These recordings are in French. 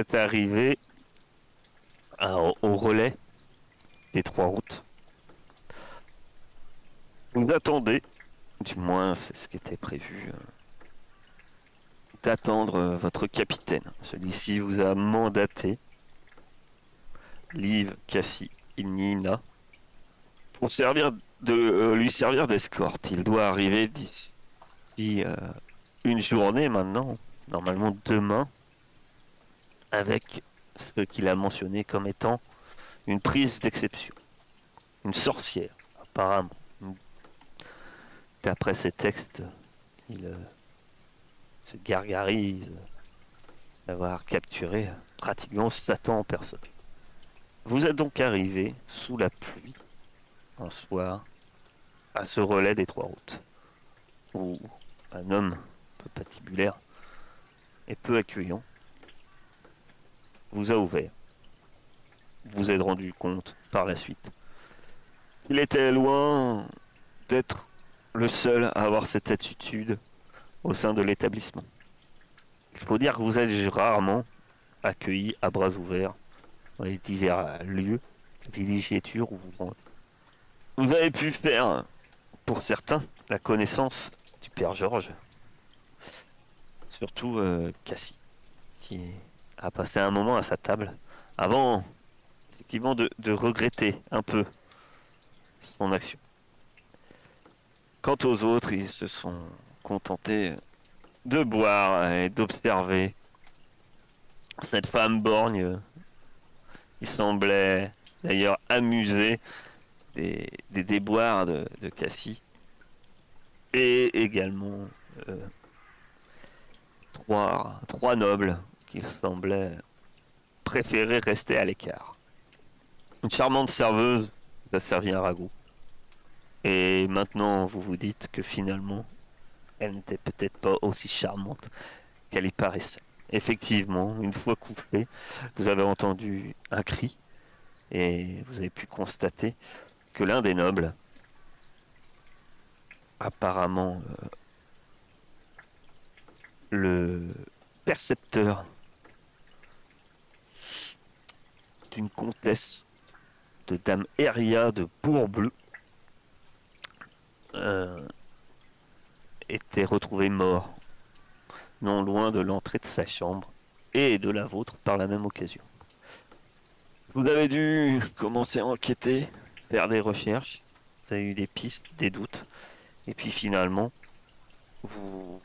Êtes arrivé au relais des trois routes. Vous attendez, du moins c'est ce qui était prévu, euh, d'attendre euh, votre capitaine. Celui-ci vous a mandaté, Liv, Cassie et Nina, pour servir de, euh, lui servir d'escorte. Il doit arriver d'ici une journée maintenant, normalement demain, avec ce qu'il a mentionné comme étant une prise d'exception. Une sorcière, apparemment. D'après ses textes, il euh, se gargarise d'avoir capturé pratiquement Satan en personne. Vous êtes donc arrivé sous la pluie un soir à ce relais des trois routes où un homme peu patibulaire et peu accueillant vous a ouvert. Vous êtes rendu compte par la suite. Il était loin d'être le seul à avoir cette attitude au sein de l'établissement. Il faut dire que vous êtes rarement accueilli à bras ouverts dans les divers lieux, villégiatures où vous rendez. Vous avez pu faire, pour certains, la connaissance du père Georges, surtout euh, Cassie, qui a passé un moment à sa table avant effectivement de, regretter un peu son action. Quant aux autres, ils se sont contentés de boire et d'observer cette femme borgne qui semblait d'ailleurs amusée des, déboires de, Cassie et également euh, trois nobles qui semblaient préférer rester à l'écart. Une charmante serveuse vous a servi un ragoût. Et maintenant, vous vous dites que finalement, elle n'était peut-être pas aussi charmante qu'elle y paraissait. Effectivement, une fois couché, vous avez entendu un cri et vous avez pu constater que l'un des nobles, apparemment euh, le percepteur d'une comtesse de Dame Eria de Bourbleu, euh, était retrouvé mort, non loin de l'entrée de sa chambre et de la vôtre par la même occasion. Vous avez dû commencer à enquêter, faire des recherches, vous avez eu des pistes, des doutes, et puis finalement, vous,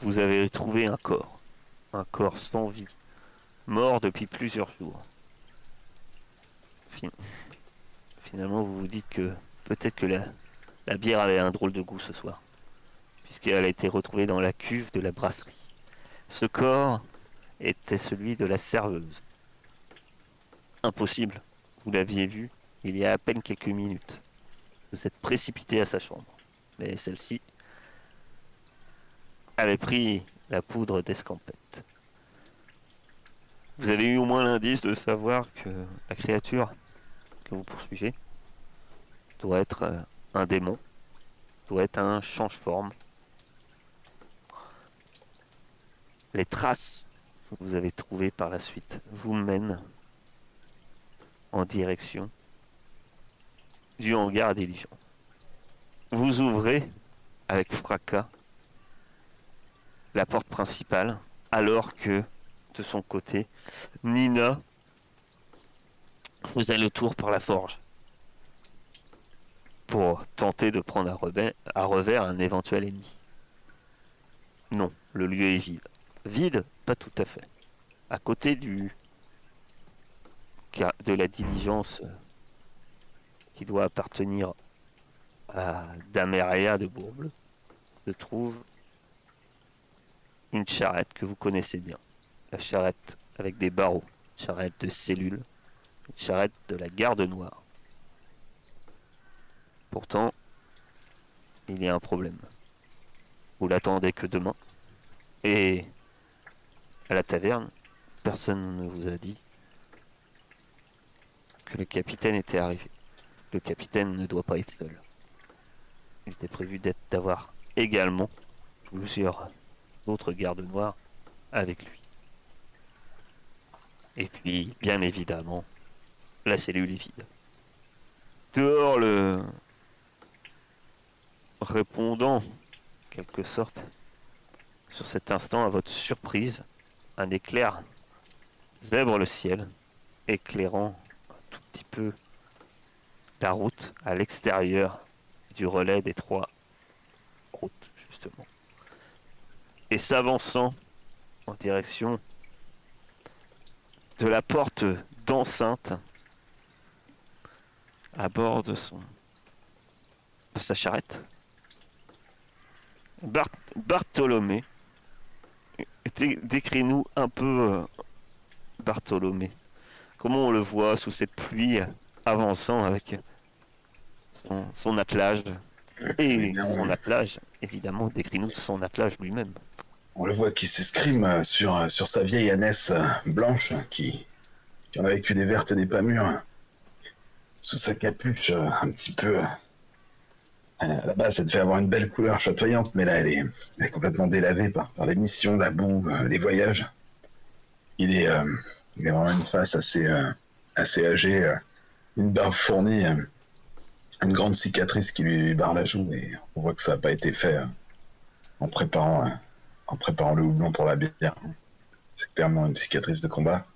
vous avez trouvé un corps, un corps sans vie, mort depuis plusieurs jours. Fin- Finalement, vous vous dites que peut-être que la, la bière avait un drôle de goût ce soir, puisqu'elle a été retrouvée dans la cuve de la brasserie. Ce corps était celui de la serveuse. Impossible, vous l'aviez vu il y a à peine quelques minutes. Vous êtes précipité à sa chambre, mais celle-ci avait pris la poudre d'escampette. Vous avez eu au moins l'indice de savoir que la créature que vous poursuivez doit être euh, un démon, doit être un change-forme. Les traces que vous avez trouvées par la suite vous mènent en direction du hangar à diligence. Vous ouvrez avec fracas la porte principale alors que de son côté, Nina faisait le tour par la forge pour tenter de prendre à revers, un éventuel ennemi. Non, le lieu est vide. Vide, pas tout à fait. À côté du de la diligence euh, qui doit appartenir à Dameria de Bourble se trouve une charrette que vous connaissez bien. La charrette avec des barreaux, charrette de cellules, charrette de la garde noire. Pourtant, il y a un problème. Vous l'attendez que demain. Et à la taverne, personne ne vous a dit que le capitaine était arrivé. Le capitaine ne doit pas être seul. Il était prévu d'avoir également plusieurs autres gardes noirs avec lui. Et puis, bien évidemment, la cellule est vide. Dehors, le répondant, en quelque sorte, sur cet instant, à votre surprise, un éclair zèbre le ciel, éclairant un tout petit peu la route à l'extérieur du relais des trois routes, justement. Et s'avançant en direction de la porte d'enceinte à bord de son de sa charrette. Bart- Bartholomé. Dé- Décris-nous un peu euh, Bartholomé. Comment on le voit sous cette pluie avançant avec son, son attelage? Et son attelage, évidemment, décris-nous son attelage lui-même. On le voit qui s'escrime euh, sur, euh, sur sa vieille ânesse euh, blanche qui, qui en a vécu des vertes et des pas mûres. Sous sa capuche, un petit peu. à la base, elle devait avoir une belle couleur chatoyante, mais là, elle est, elle complètement délavée par, les missions, la boue, les voyages. Il est, a vraiment une face assez, assez âgée, une barbe fournie, une grande cicatrice qui lui barre la joue, et on voit que ça n'a pas été fait en préparant. Euh, en préparant le houblon pour la bière. C'est clairement une cicatrice de combat.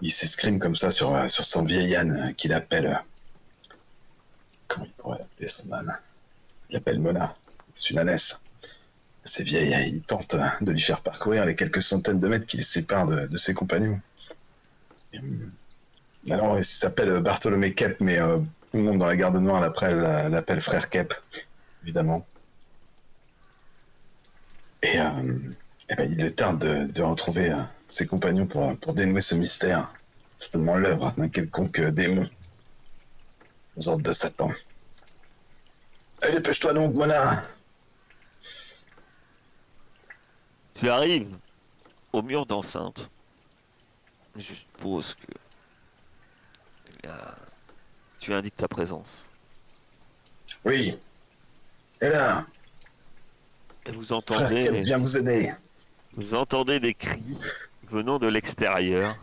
Il s'escrime comme ça sur, euh, sur son vieil âne euh, qu'il appelle. euh, Comment il pourrait appeler son âne? Il l'appelle Mona. C'est une ânesse. C'est vieille. hein. Il tente euh, de lui faire parcourir les quelques centaines de mètres qui les séparent de, de ses compagnons. Hum, alors, il s'appelle Bartholomé Kep, mais euh, tout le monde dans la garde noire l'appelle frère Kep, évidemment. Et, euh, eh ben, il le tarde de, de retrouver euh, ses compagnons pour, pour dénouer ce mystère. Certainement l'œuvre d'un quelconque euh, démon. Aux ordres de Satan. Allez, dépêche-toi donc, Mona Tu arrives au mur d'enceinte. Je suppose que là, tu indiques ta présence. Oui. Et là, vous entendez, vient vous aider. vous entendez des cris venant de l'extérieur.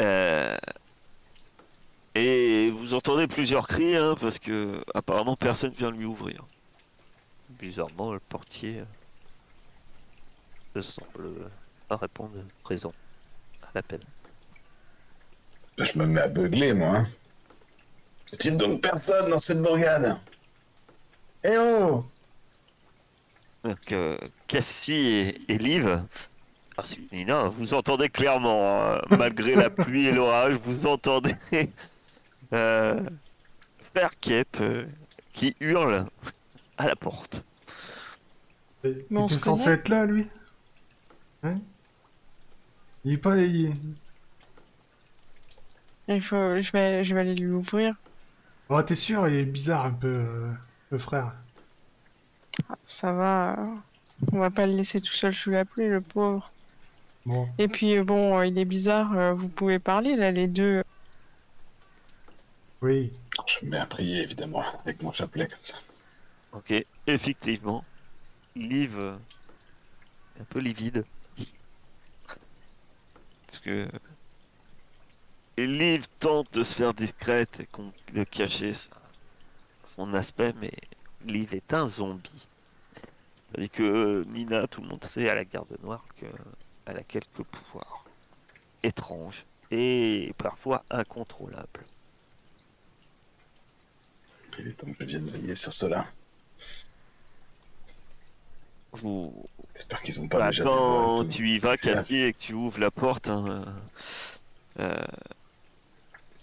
Euh, et vous entendez plusieurs cris, hein, parce que apparemment personne vient lui ouvrir. Bizarrement, le portier euh, ne semble pas répondre présent à l'appel. Je me mets à beugler, moi. hein. Y a-t-il donc personne dans cette bourgade? Eh oh Donc, euh, Cassie et, et Liv, que Nina, vous entendez clairement, hein, malgré la pluie et l'orage, vous entendez euh, Frère Kep euh, qui hurle à la porte. Il Mais on était censé être là, lui Hein? Il est pas... il- Il faut, je vais, je vais aller lui ouvrir. Oh, t'es sûr, il est bizarre un peu, euh, le frère. Ça va. On va pas le laisser tout seul sous la pluie, le pauvre. Bon, Et puis bon, euh, il est bizarre. euh, Vous pouvez parler là, les deux. oui. Je me mets à prier, évidemment, avec mon chapelet comme ça. Ok, effectivement, Liv euh, est un peu livide. Parce que et Liv tente de se faire discrète et de cacher sa- son aspect, mais Liv est un zombie. C'est-à-dire que euh, Nina, tout le monde sait à la garde noire qu'elle a quelques pouvoirs étranges et parfois incontrôlables. Il est temps que je vienne veiller sur cela. Vous, J'espère qu'ils ont pas Bah, déjà quand tu y vas. Cathy, et que tu ouvres la porte, hein, euh,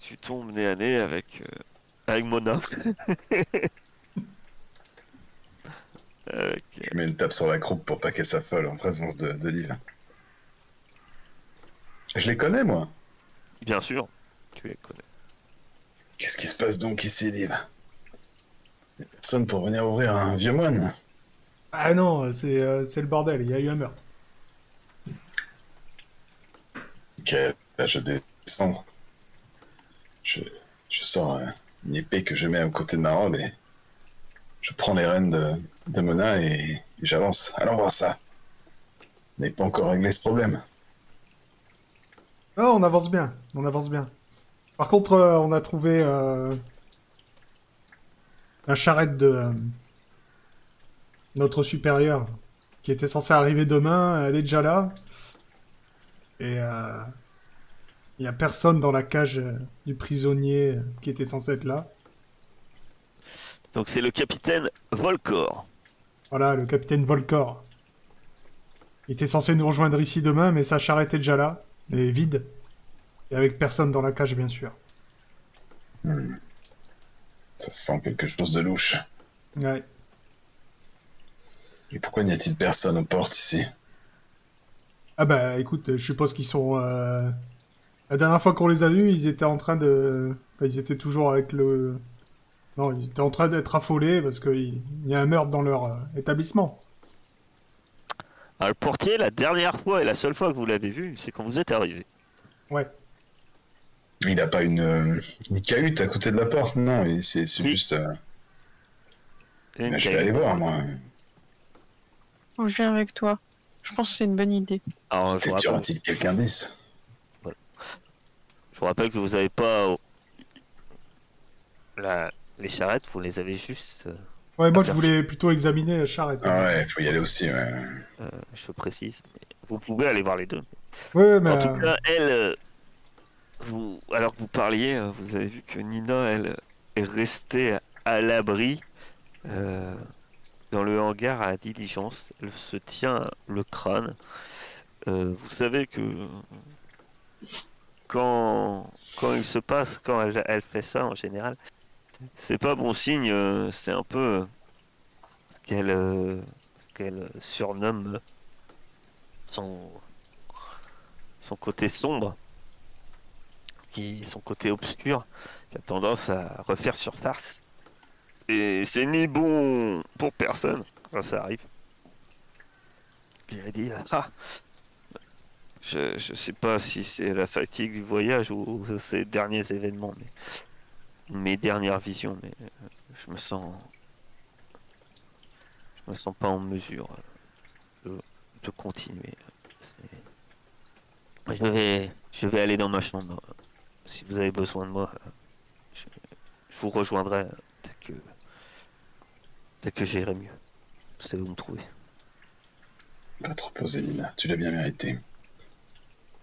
tu tombes nez à nez avec, euh, avec Mona. Je mets une tape sur la croupe pour pas qu'elle s'affole en présence de, de Liv. Je les connais, moi. bien sûr, tu les connais. Qu'est-ce qui se passe donc ici, Liv Y'a personne pour venir ouvrir un vieux moine Ah non, c'est euh, c'est le bordel, il y a eu un meurtre. Ok, là je descends. Je, je sors euh, une épée que je mets à côté de ma robe et je prends les rênes de, de Mona et, j'avance. Allons voir ça. On n'est pas encore réglé ce problème. Ah, on avance bien, on avance bien. Par contre, euh, on a trouvé euh, la charrette de euh, notre supérieur qui était censée arriver demain. Elle est déjà là. Et euh, il n'y a personne dans la cage euh, du prisonnier euh, qui était censé être là. Donc c'est le capitaine Volcor. Voilà, le capitaine Volcor. Il était censé nous rejoindre ici demain, mais sa charrette est déjà là, est vide. Et avec personne dans la cage, bien sûr. Ça sent quelque chose de louche. Ouais. Et pourquoi n'y a-t-il personne aux portes ici? Ah bah écoute, je suppose qu'ils sont... euh, La dernière fois qu'on les a vus, ils étaient en train de... enfin, ils étaient toujours avec le... Non, ils étaient en train d'être affolés parce qu'il il y a un meurtre dans leur euh, établissement. Alors, le portier, la dernière fois et la seule fois que vous l'avez vu, c'est quand vous êtes arrivé. Ouais. Il n'a pas une, euh, une cahute à côté de la porte, non, et c'est c'est Si. juste... euh, Une je vais cahute. aller voir, moi. Oh, je viens avec toi. Je pense que c'est une bonne idée. Alors, je vous, Peut-être y rappelle, aura-t-il quelqu'un d'ici. je vous rappelle que vous n'avez pas euh, la... les charrettes, vous les avez juste. euh, Ouais, moi je voulais plutôt examiner la charrette. Ah ouais, faut y aller aussi, ouais. euh, je précise. Vous pouvez aller voir les deux. Ouais, mais... En tout euh, cas, elle, vous, alors que vous parliez, vous avez vu que Nina, elle, est restée à l'abri euh, dans le hangar à diligence. Elle se tient le crâne. Euh, vous savez que quand, quand il se passe, quand elle, elle fait ça en général, c'est pas bon signe. euh, C'est un peu euh, ce qu'elle euh, ce qu'elle surnomme son côté sombre, qui son côté obscur, qui a tendance à refaire surface. Et c'est ni bon pour personne quand ça arrive. Il dit ah, je, je sais pas si c'est la fatigue du voyage ou ces derniers événements, mais mes dernières visions, mais euh, je me sens je me sens pas en mesure euh, de, de continuer. C'est- je vais, je vais aller dans ma chambre. Si vous avez besoin de moi, euh, je, je vous rejoindrai dès que, dès que j'irai mieux. Vous savez où me trouver. Va te reposer, Lina. Tu l'as bien mérité.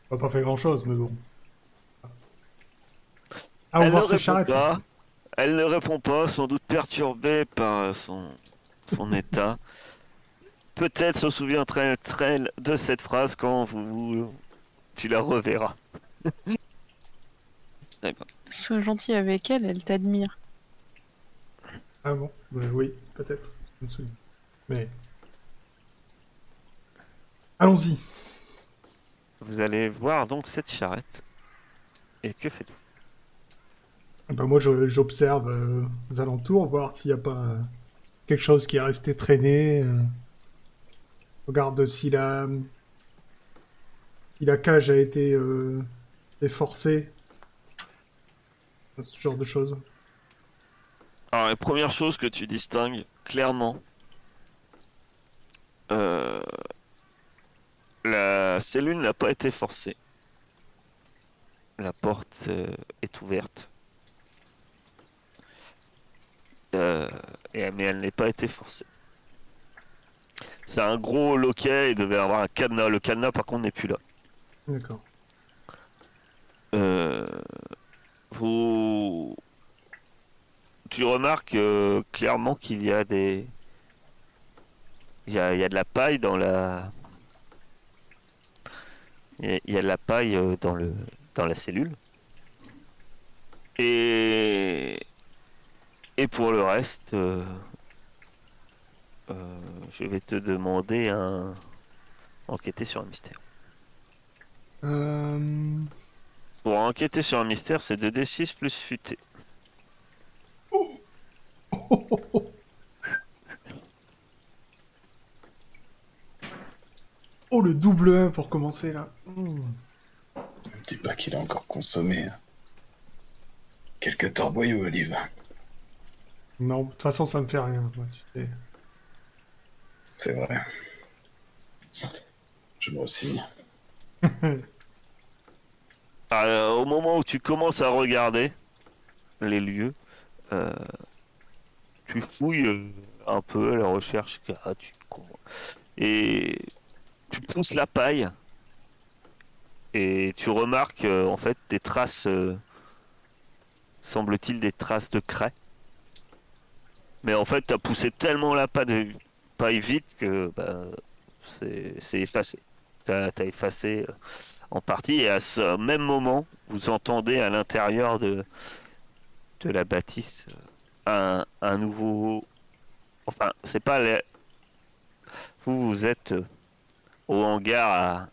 On n'a pas fait grand chose, mais bon. Ah, Elle ne répond pas. Elle ne répond pas, sans doute perturbée par son, son état. Peut-être se souviendra-t-elle de cette phrase quand vous, tu la reverras. Sois gentil avec elle, elle t'admire. Ah bon? Ouais, Oui, peut-être. Je me souviens. Mais. Allons-y. Vous allez voir donc cette charrette. Et que faites-vous? Bah, moi, j'observe euh, aux alentours, voir s'il n'y a pas euh, quelque chose qui est resté traîné. euh. Regarde si la... si la cage a été euh, efforcée. Ce genre de choses. Alors, la première chose que tu distingues clairement, euh, la cellule n'a pas été forcée. La porte euh, est ouverte. Euh, et, mais elle n'est pas été forcée. C'est un gros loquet, il devait avoir un cadenas. Le cadenas, par contre, n'est plus là. D'accord. Euh, vous... Tu remarques euh, clairement qu'il y a des... Il y a, il y a de la paille dans la... Il y a, il y a de la paille dans, le... dans la cellule. Et... Et pour le reste, euh, euh, je vais te demander un... Enquêter sur un mystère. Euh... Pour enquêter sur un mystère, c'est 2d6 plus futé. Oh, le double 1 pour commencer, là. Mmh. Ne dis pas qu'il a encore consommé hein. quelques torboyaux, Olive. Non, de toute façon, ça me fait rien. C'est vrai. Je me aussi. euh, au moment où tu commences à regarder les lieux, euh, tu fouilles euh, un peu la recherche tu- et tu pousses la paille et tu remarques euh, en fait des traces, euh, semble-t-il des traces de craie. Mais en fait, tu as poussé tellement la paille, paille vite que bah, c'est effacé. Tu as, effacé euh, en partie et à ce même moment, vous entendez à l'intérieur de, la bâtisse euh, un, un nouveau. Enfin, c'est pas les... Vous, vous êtes euh, au hangar à-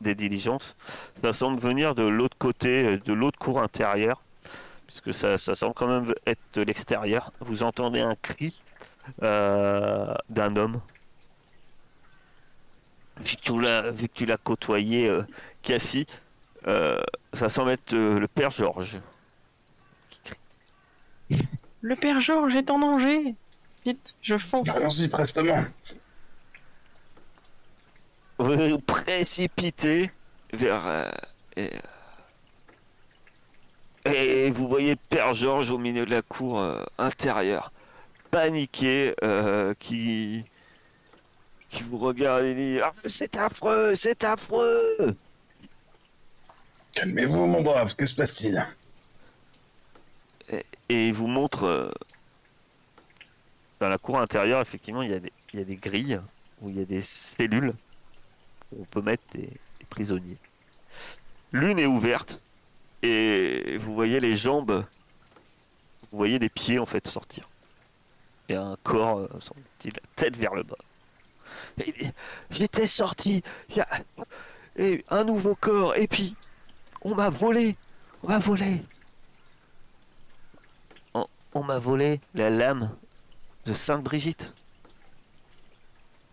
des diligences. Ça semble venir de l'autre côté, de l'autre cour intérieure, puisque ça, ça semble quand même être de l'extérieur. Vous entendez un cri euh, d'un homme. Vu que tu l'as, vu que tu l'as côtoyé, euh, Cassie, euh, ça semble être euh, le père Georges. qui crie. Le père Georges est en danger. Vite, je fonce. Allons-y, prestement. Vous vous précipitez vers. euh, et, et vous voyez Père Georges au milieu de la cour euh, intérieure, paniqué, euh, qui. qui vous regarde et dit Ah, C'est affreux, c'est affreux Calmez-vous, mon brave, que se passe-t-il? Et il vous montre. euh, dans la cour intérieure, effectivement, il y, a des, il y a des grilles où il y a des cellules où on peut mettre des, des prisonniers. L'une est ouverte et vous voyez les jambes, vous voyez des pieds en fait sortir. Et un corps, euh, semble-t-il, la tête vers le bas. J'étais sorti, il y a et un nouveau corps, et puis on m'a volé, on m'a volé. On, on m'a volé la lame de Sainte Brigitte.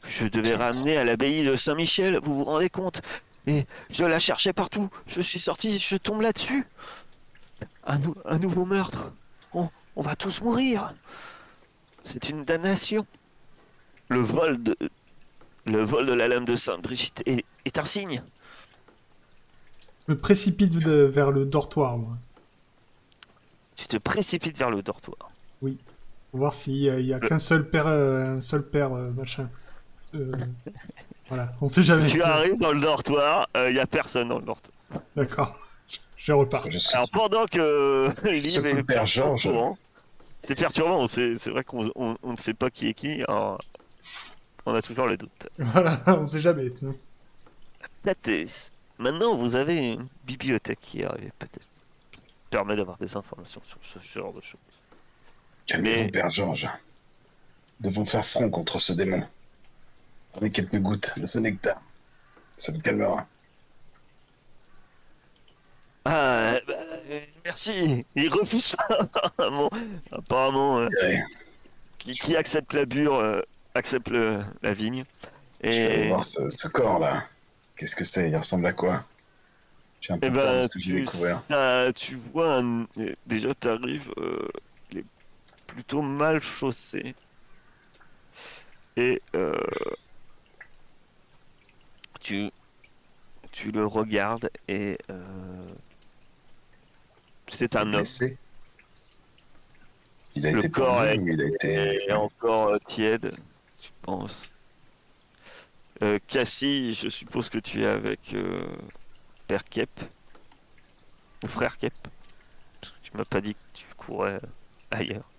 Je devais ramener à l'abbaye de Saint-Michel, vous vous rendez compte? Et je la cherchais partout. Je suis sorti, je tombe là-dessus. Un, nou- un nouveau meurtre. On, on va tous mourir. C'est une damnation. Le vol de, le vol de la lame de Sainte Brigitte est, est un signe. Je me précipite vers le dortoir, moi. Tu te précipites vers le dortoir. Pour voir s'il y a, qu'un seul père, euh, un seul père, euh, machin. Euh, voilà, on sait jamais. Tu arrives dans le dortoir, il n'y a personne dans le dortoir. D'accord. Je- repars. Je. Alors pendant que Liv Ce est perturbant, c'est perturbant, c'est vrai qu'on on- on ne sait pas qui est qui, alors on a toujours le doute. Voilà, on sait jamais. Tatis, maintenant vous avez une bibliothèque qui est arrivée peut-être. permet d'avoir des informations sur ce genre de choses. Calmez-vous, Mais- Père Georges. Nous devons faire front contre ce démon. Prenez quelques gouttes de ce nectar. Ça nous calmera. Ah, bah, euh, merci. Il refuse pas apparemment. apparemment euh, qui, qui accepte la bure euh, accepte le- la vigne. je vais aller Et, voir ce, ce corps-là. Qu'est-ce que c'est? Il ressemble à quoi? J'ai un peu Eh peur de ce que je vais tu, découvrir. ça- tu vois, un- déjà t'arrives, euh, il est plutôt mal chaussé. Et euh, tu, tu le regardes et euh, c'est un homme. Blessé Il a Le été corps est- ou il a été... Et encore euh, tiède, tu penses. Euh, Cassie, je suppose que tu es avec euh, Père Kep, le frère Kep. Parce que tu m'as pas dit que tu courais ailleurs.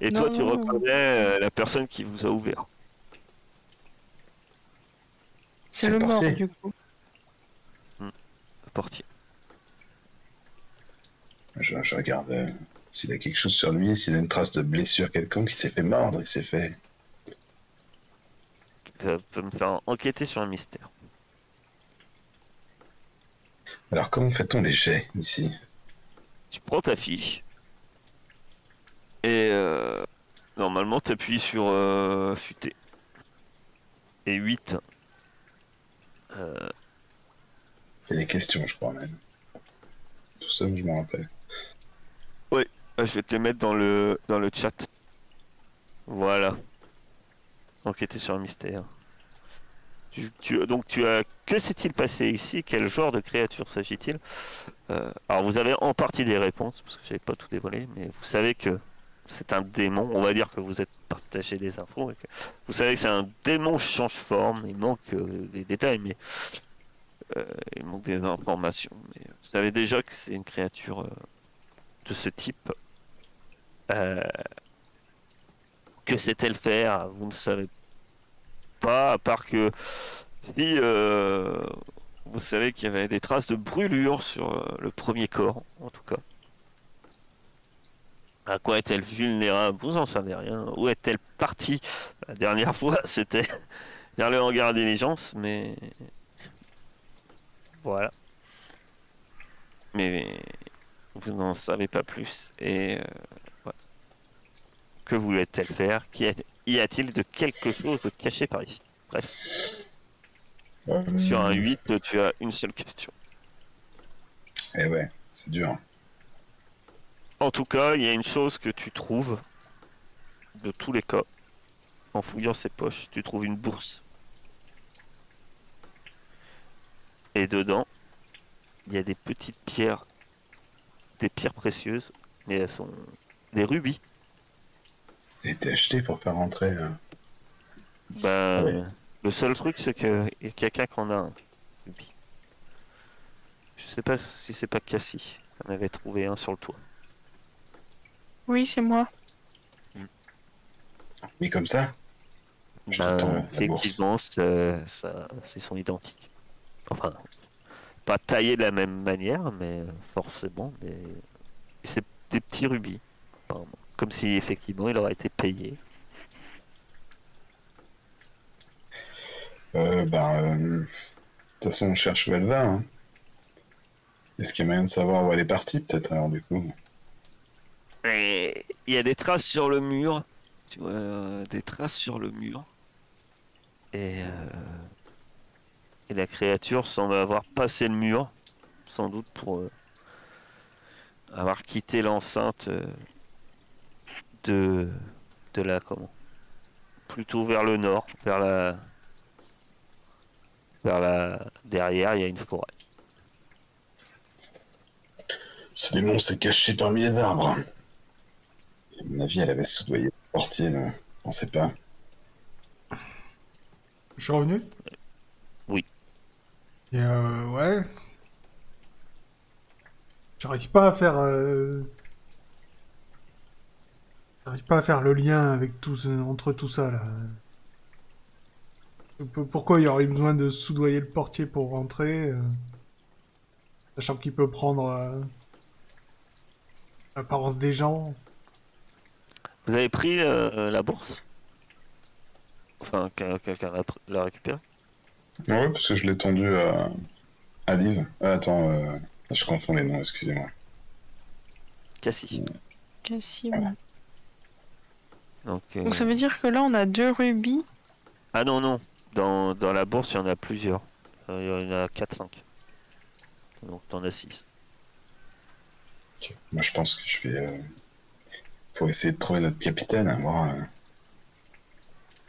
Et toi, tu Non. reconnais la personne qui vous a ouvert. C'est le mort, parti. du coup. Le portier. Je, je regarde euh, s'il a quelque chose sur lui, s'il a une trace de blessure quelconque, il s'est fait mordre, il s'est fait... Ça peut me faire enquêter sur un mystère. Alors comment fait-on les jets ici? Tu prends ta fiche. Et euh, normalement, tu appuies sur euh, futé. Et 8. Euh, C'est les questions, je crois même. Tout ça, je m'en rappelle. Ah, Je vais te les mettre dans le, dans le chat. Voilà. Enquêter sur un mystère. Donc tu as que s'est-il passé ici? Quel genre de créature s'agit-il? Euh, Alors vous avez en partie des réponses parce que j'avais pas tout dévoilé, mais vous savez que c'est un démon. On va dire que vous êtes partagé les infos. et que vous savez que c'est un démon change forme. Il manque euh, des détails, mais euh, il manque des informations. Mais vous savez déjà que c'est une créature euh, de ce type. Euh, que sait-elle faire? Vous ne savez pas, à part que si euh, vous savez qu'il y avait des traces de brûlure sur euh, le premier corps, en tout cas. À quoi est-elle vulnérable? Vous en savez rien. Où est-elle partie? La dernière fois, c'était vers le hangar diligence, mais voilà. Mais vous n'en savez pas plus. Et euh, que voulait-elle faire? Y a-t-il de quelque chose de caché par ici? Bref. Sur un 8, tu as une seule question. Eh ouais, c'est dur. En tout cas, il y a une chose que tu trouves, de tous les cas, en fouillant ses poches, tu trouves une bourse. Et dedans, il y a des petites pierres, des pierres précieuses, mais elles sont des rubis. A été acheté pour faire rentrer. euh, Ben, Ah ouais. le seul truc, c'est qu'il y a quelqu'un qui en a un. Je sais pas si c'est pas Cassie. On avait trouvé un sur le toit. Oui, c'est moi. Mais comme ça Je Ben, bourse. effectivement, c'est- sont identiques. Enfin, pas taillés de la même manière, mais forcément, mais c'est des petits rubis. apparemment. Comme si effectivement il aurait été payé. euh, Ben, euh, de toute façon, on cherche où elle va. hein. Est-ce qu'il y a moyen de savoir où elle est partie, peut-être, alors, du coup? Il y a des traces sur le mur. Tu vois, euh, des traces sur le mur. Et, euh, et la créature semble avoir passé le mur, sans doute pour euh, avoir quitté l'enceinte euh, de, de la comment Plutôt vers le nord, vers la vers la derrière, il y a une forêt. Ce démon s'est caché parmi les arbres. Mon avis, elle avait soudoyé le portier, là. Je pensais pas. Je suis revenu? Oui. Et euh, ouais. J'arrive pas à faire. euh, J'arrive pas à faire le lien avec tout ce- entre tout ça là. Pourquoi il y aurait eu besoin de soudoyer le portier pour rentrer euh, Sachant qu'il peut prendre euh, l'apparence des gens? Vous avez pris euh, la bourse? Enfin, quelqu'un l'a pr- l'a récupéré Ah ouais, parce que je l'ai tendu à, à Liv. Ah, attends, euh, je confonds les noms, excusez-moi. Cassie. Cassie, ouais. Donc, euh, Donc ça veut dire que là, on a deux rubis. Ah non, non. Dans, dans la bourse, il y en a plusieurs. Euh, Il y en a 4-5. Donc t'en as 6. Ok. Moi, je pense que je vais. Faut essayer de trouver notre capitaine, hein, voir. euh,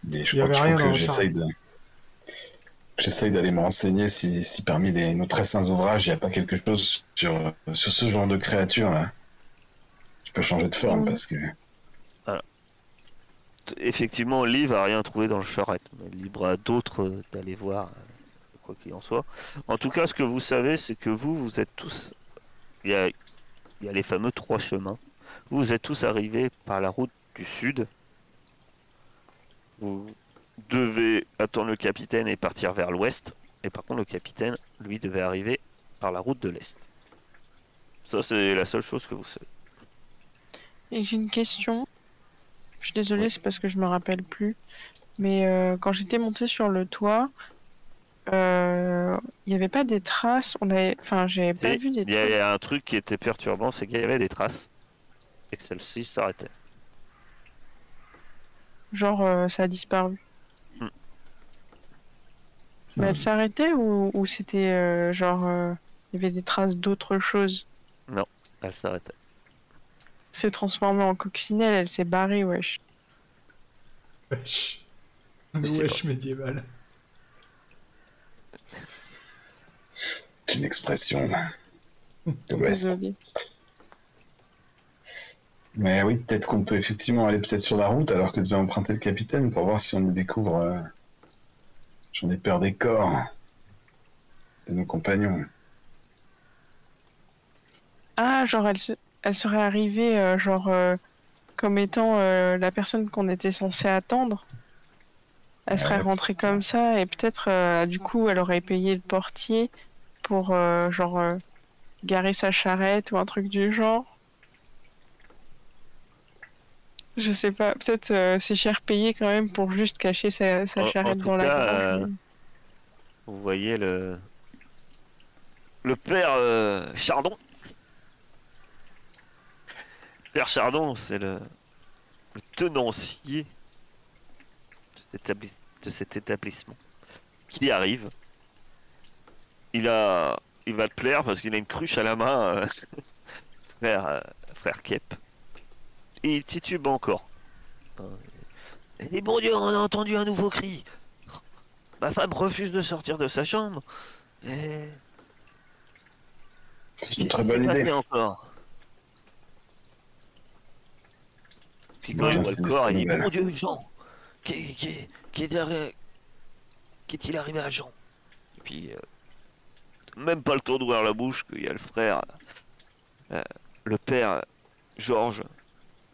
Mais je Il crois qu'il faut que j'essaye de. J'essaye d'aller me renseigner si, si parmi les, nos très saints ouvrages, il n'y a pas quelque chose sur, sur ce genre de créature là. Qui peut changer de forme Mhm. parce que. Effectivement, Liv a rien trouvé dans le charrette. Mais libre à d'autres euh, d'aller voir, euh, quoi qu'il en soit. En tout cas, ce que vous savez, c'est que vous, vous êtes tous. Il y a, il y a les fameux trois chemins. Vous, êtes tous arrivés par la route du sud. Vous devez attendre le capitaine et partir vers l'ouest. Et par contre, le capitaine, lui, devait arriver par la route de l'est. Ça, c'est la seule chose que vous savez. Et j'ai une question. Je suis désolée, c'est parce que je me rappelle plus. Mais euh, quand j'étais montée sur le toit, euh, il n'y avait pas des traces. On avait, enfin, j'avais pas vu des traces. il y a un truc qui était perturbant, c'est qu'il y avait des traces. Et que celle-ci s'arrêtait. Genre, euh, ça a disparu. Hmm. Mais elle s'arrêtait ou, ou c'était euh, genre, euh, il y avait des traces d'autre chose Elle s'arrêtait. s'est transformée en coccinelle, elle s'est barrée, wesh. Wesh. Sais wesh médiéval. C'est une expression de l'Ouest. Désolée. Mais oui, peut-être qu'on peut effectivement aller peut-être sur la route alors que devait emprunter le capitaine pour voir si on y découvre. euh, J'en ai peur des corps de nos compagnons. Ah, genre, elle, se- elle serait arrivée, euh, genre, euh, comme étant la personne qu'on était censé attendre. Elle serait rentrée comme ça et peut-être, du coup, elle aurait payé le portier pour, genre, garer sa charrette ou un truc du genre. Je sais pas, peut-être euh, c'est cher payé quand même pour juste cacher sa, sa En- en charrette tout dans la cas, euh, Vous voyez le. Le père euh, Chardon. Père Chardon, c'est le... le tenancier de cet, établis- de cet établissement qui arrive. Il a. Il va te plaire parce qu'il a une cruche à la main, frère, frère Kep. Et il titube encore. Il dit Bon Dieu, on a entendu un nouveau cri. Ma femme refuse de sortir de sa chambre. Et... C'est une très bonne qui idée. encore. Puis quand Ouais, il voit le corps, il dit. Mon Dieu, Jean Qui, qui, qui Qu'est-il arrivé à Jean? Et puis, euh, même pas le temps d'ouvrir la bouche qu'il y a le frère, euh, le père, Georges.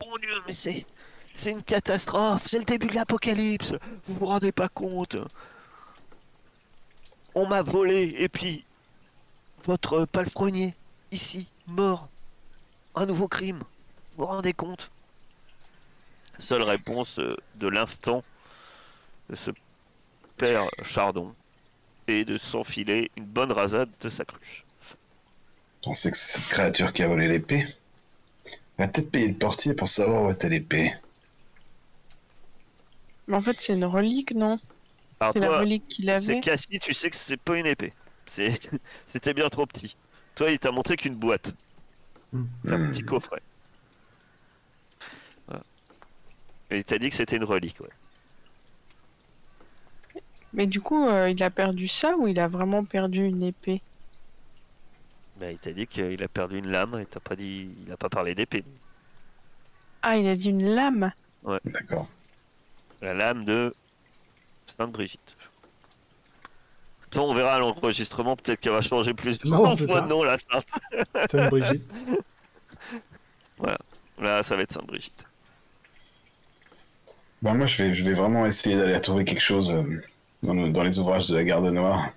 Mon Dieu, mais c'est. C'est une catastrophe, c'est le début de l'apocalypse, vous vous rendez pas compte. On m'a volé, et puis votre palefrenier, ici, mort. Un nouveau crime. Vous vous rendez compte? Seule réponse euh, de l'instant de ce père Chardon est de s'enfiler une bonne rasade de sa cruche. On sait que c'est cette créature qui a volé l'épée? On va peut-être payer le portier pour savoir où était l'épée. Mais en fait, c'est une relique, non? C'est la relique qu'il c'est avait. Cassie, tu sais que c'est pas une épée. C'est- C'était bien trop petit. Toi, il t'a montré qu'une boîte, un Hmm. petit coffret. Voilà. Et il t'a dit que c'était une relique, ouais. Mais du coup, euh, il a perdu ça ou il a vraiment perdu une épée? Bah, il t'a dit qu'il a perdu une lame et t'as pas dit, il a pas parlé d'épée. Ah, il a dit une lame D'accord. La lame de Sainte Brigitte. Ça, on verra à l'enregistrement, peut-être qu'elle va changer plus Non, c'est fois ça. de nom, la Sainte. Sainte Brigitte. Là, ça va être Sainte Brigitte. Bah, moi, je vais, je vais vraiment essayer d'aller trouver quelque chose euh, dans les ouvrages de la Garde Noire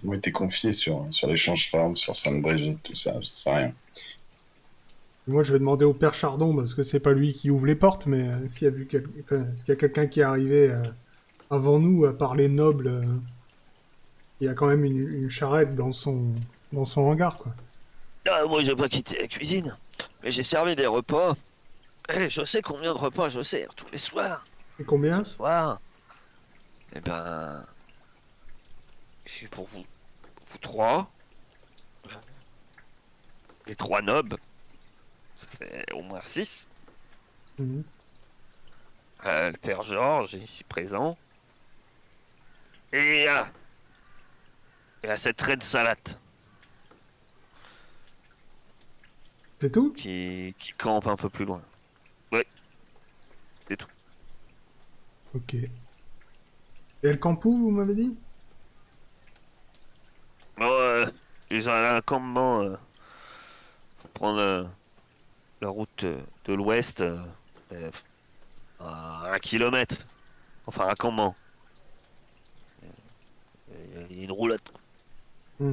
qui m'ont été confiés sur, sur l'échange forme, sur Sainte-Brigitte, tout ça, je sais rien. Moi, je vais demander au père Chardon, parce que c'est pas lui qui ouvre les portes, mais euh, s'il y a, vu quel- enfin, s'il y a quelqu'un qui est arrivé euh, avant nous, à part les nobles, euh, il y a quand même une, une charrette dans son, dans son hangar, quoi. Ah, moi, j'ai pas quitté la cuisine, mais j'ai servi des repas. Eh, je sais combien de repas je sers tous les soirs. Et combien Ce soir, eh ben, c'est pour vous, vous trois, les trois nobles, ça fait au moins six. Mhm. Euh, le père Georges est ici présent. Et à, et à cette reine salade C'est tout? Qui, qui campe un peu plus loin. Ok. Et El Campou, vous m'avez dit? Bon, euh, ils ont un campement. Euh, faut prendre euh, la route de l'ouest à un kilomètre. Enfin, un campement. Il y a une roulotte. Hmm.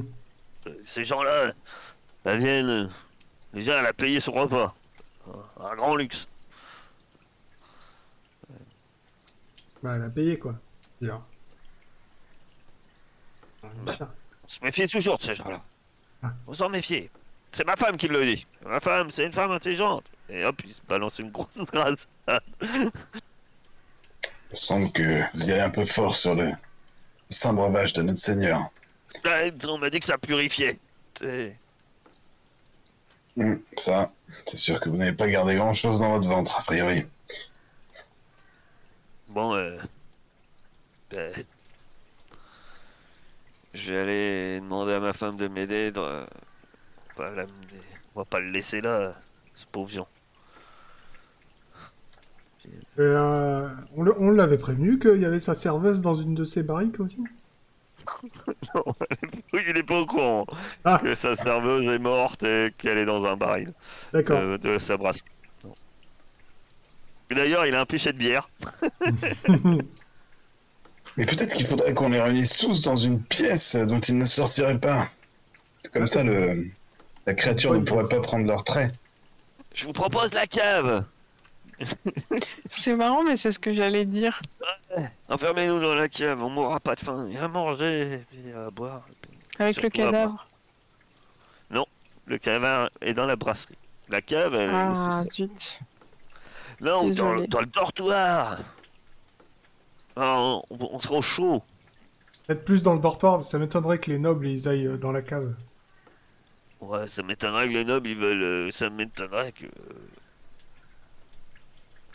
Euh, Ces gens-là, elles viennent. déjà, elle a payé son repas. Un grand luxe. Bah, elle a payé, quoi. Bah. On se méfie toujours de ces gens-là. Ah. On s'en méfie. C'est ma femme qui le dit. Ma femme, c'est une femme intelligente. Et hop, il se balance une grosse grâce. Il semble que vous y allez un peu fort sur le saint breuvage de notre Seigneur. Ouais, on m'a dit que ça purifiait. Hmm, ça, c'est sûr que vous n'avez pas gardé grand-chose dans votre ventre, a priori. Bon, euh... ben, Je vais aller demander à ma femme de m'aider. dans- euh, on va pas le laisser là, ce pauvre Jean. Euh, on le- on l'avait prévenu qu'il y avait sa serveuse dans une de ses barriques aussi? Oui, il est pas au courant Ah. que sa serveuse est morte et qu'elle est dans un baril D'accord. euh, de sa brasserie. Non. Et D'ailleurs, il a un pichet de bière. Mais peut-être qu'il faudrait qu'on les réunisse tous dans une pièce dont ils ne sortiraient pas. Comme ça, le... la créature ne pourrait pas prendre leur trait. Je vous propose la cave. C'est marrant, mais c'est ce que j'allais dire. Enfermez-nous dans la cave, on mourra pas de faim. Il y a à manger, et puis à boire. et puis- Avec le cadavre. Le cadavre est dans la brasserie. La cave, elle Ah, zut. Non, dans le dortoir. On, on sera au chaud. Peut-être plus dans le dortoir, ça m'étonnerait que les nobles ils aillent euh, dans la cave. Ouais, ça m'étonnerait que les nobles ils veulent. euh, ça m'étonnerait que.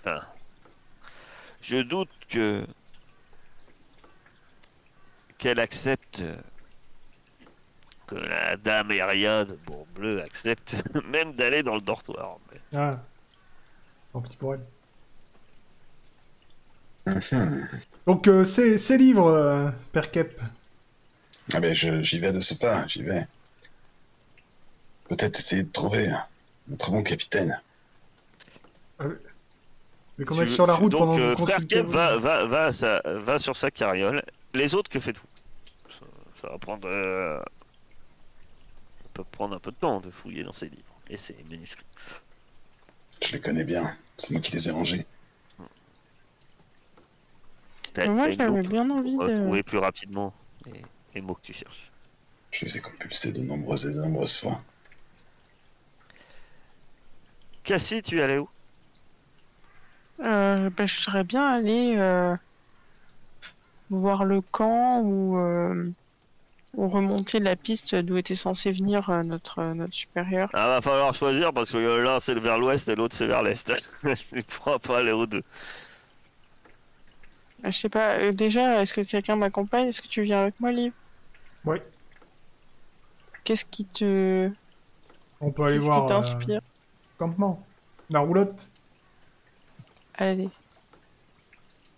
Ah. Je doute que. Qu'elle accepte. euh, Que la dame Eriade, bon bleu, accepte même d'aller dans le dortoir. mais- Ah. Tant pis pour elle. Donc, euh, ces, ces livres, euh, Père Kep. Ah ben, je- j'y vais de ce pas, j'y vais. Peut-être essayer de trouver notre bon capitaine. Mais qu'on Tu est sur la route donc, pendant euh, que vous frère consultez Kep va, va, va, à sa- va sur sa carriole. Les autres, que faites-vous? Ça, ça va prendre. euh, Ça peut prendre un peu de temps de fouiller dans ces livres et ces manuscrits. Je les connais bien, c'est moi qui les ai rangés. T'as- moi, j'avais bien envie de. retrouver plus rapidement les, les mots que tu cherches. Je les ai compulsés de nombreuses et de nombreuses fois. Cassie, tu es allé où? Euh, bah, je serais bien allé euh, voir le camp ou, euh, ou remonter la piste d'où était censé venir euh, notre, notre supérieur. Ah, va falloir choisir parce que l'un c'est vers l'ouest et l'autre c'est vers l'est. tu ne pourras pas aller aux deux. Euh, Je sais pas, euh, déjà, est-ce que quelqu'un m'accompagne? Est-ce que tu viens avec moi, Liv? Ouais. Qu'est-ce qui te. On peut aller Qu'est-ce voir qui euh, t'inspire campement. La roulotte. Allez.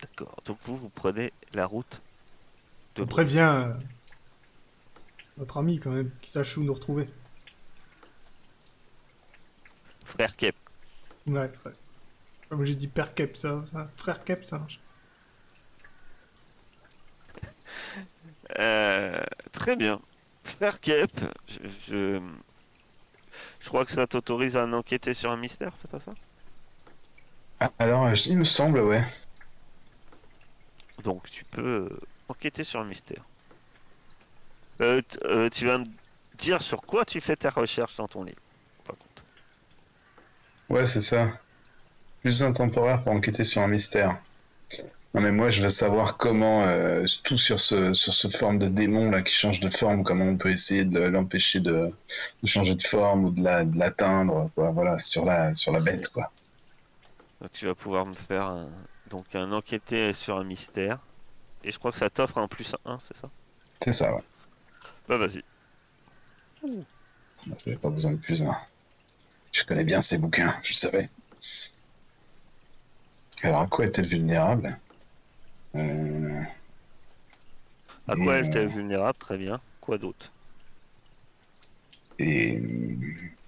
D'accord. Donc vous, vous prenez la route de On prévient euh, notre ami quand même, qui sache où nous retrouver. Frère Kep. Ouais, ouais. Comme j'ai dit Père Kep, ça, ça. Frère Kep, ça marche. Euh, très bien. Frère Kep, je, je, je crois que ça t'autorise à en enquêter sur un mystère, c'est pas ça? Alors, euh, il me semble, ouais. Donc tu peux euh, enquêter sur un mystère. Euh, euh, tu vas me dire sur quoi tu fais ta recherche dans ton livre. Par contre. Ouais, c'est ça. Plus intemporaire pour enquêter sur un mystère. Non mais moi je veux savoir comment euh, tout sur ce sur cette forme de démon là qui change de forme, comment on peut essayer de l'empêcher de, de changer de forme ou de la de l'atteindre quoi. Voilà sur la sur la bête quoi. Donc tu vas pouvoir me faire un, donc un enquêter sur un mystère. Et je crois que ça t'offre un plus 1, c'est ça? C'est ça. Ouais. Bah vas-y. J'avais pas besoin de plus un. Je connais bien ces bouquins, je le savais. Alors à quoi est-elle vulnérable? Euh, À quoi t'est euh, vulnérable Très bien. Quoi d'autre? Et,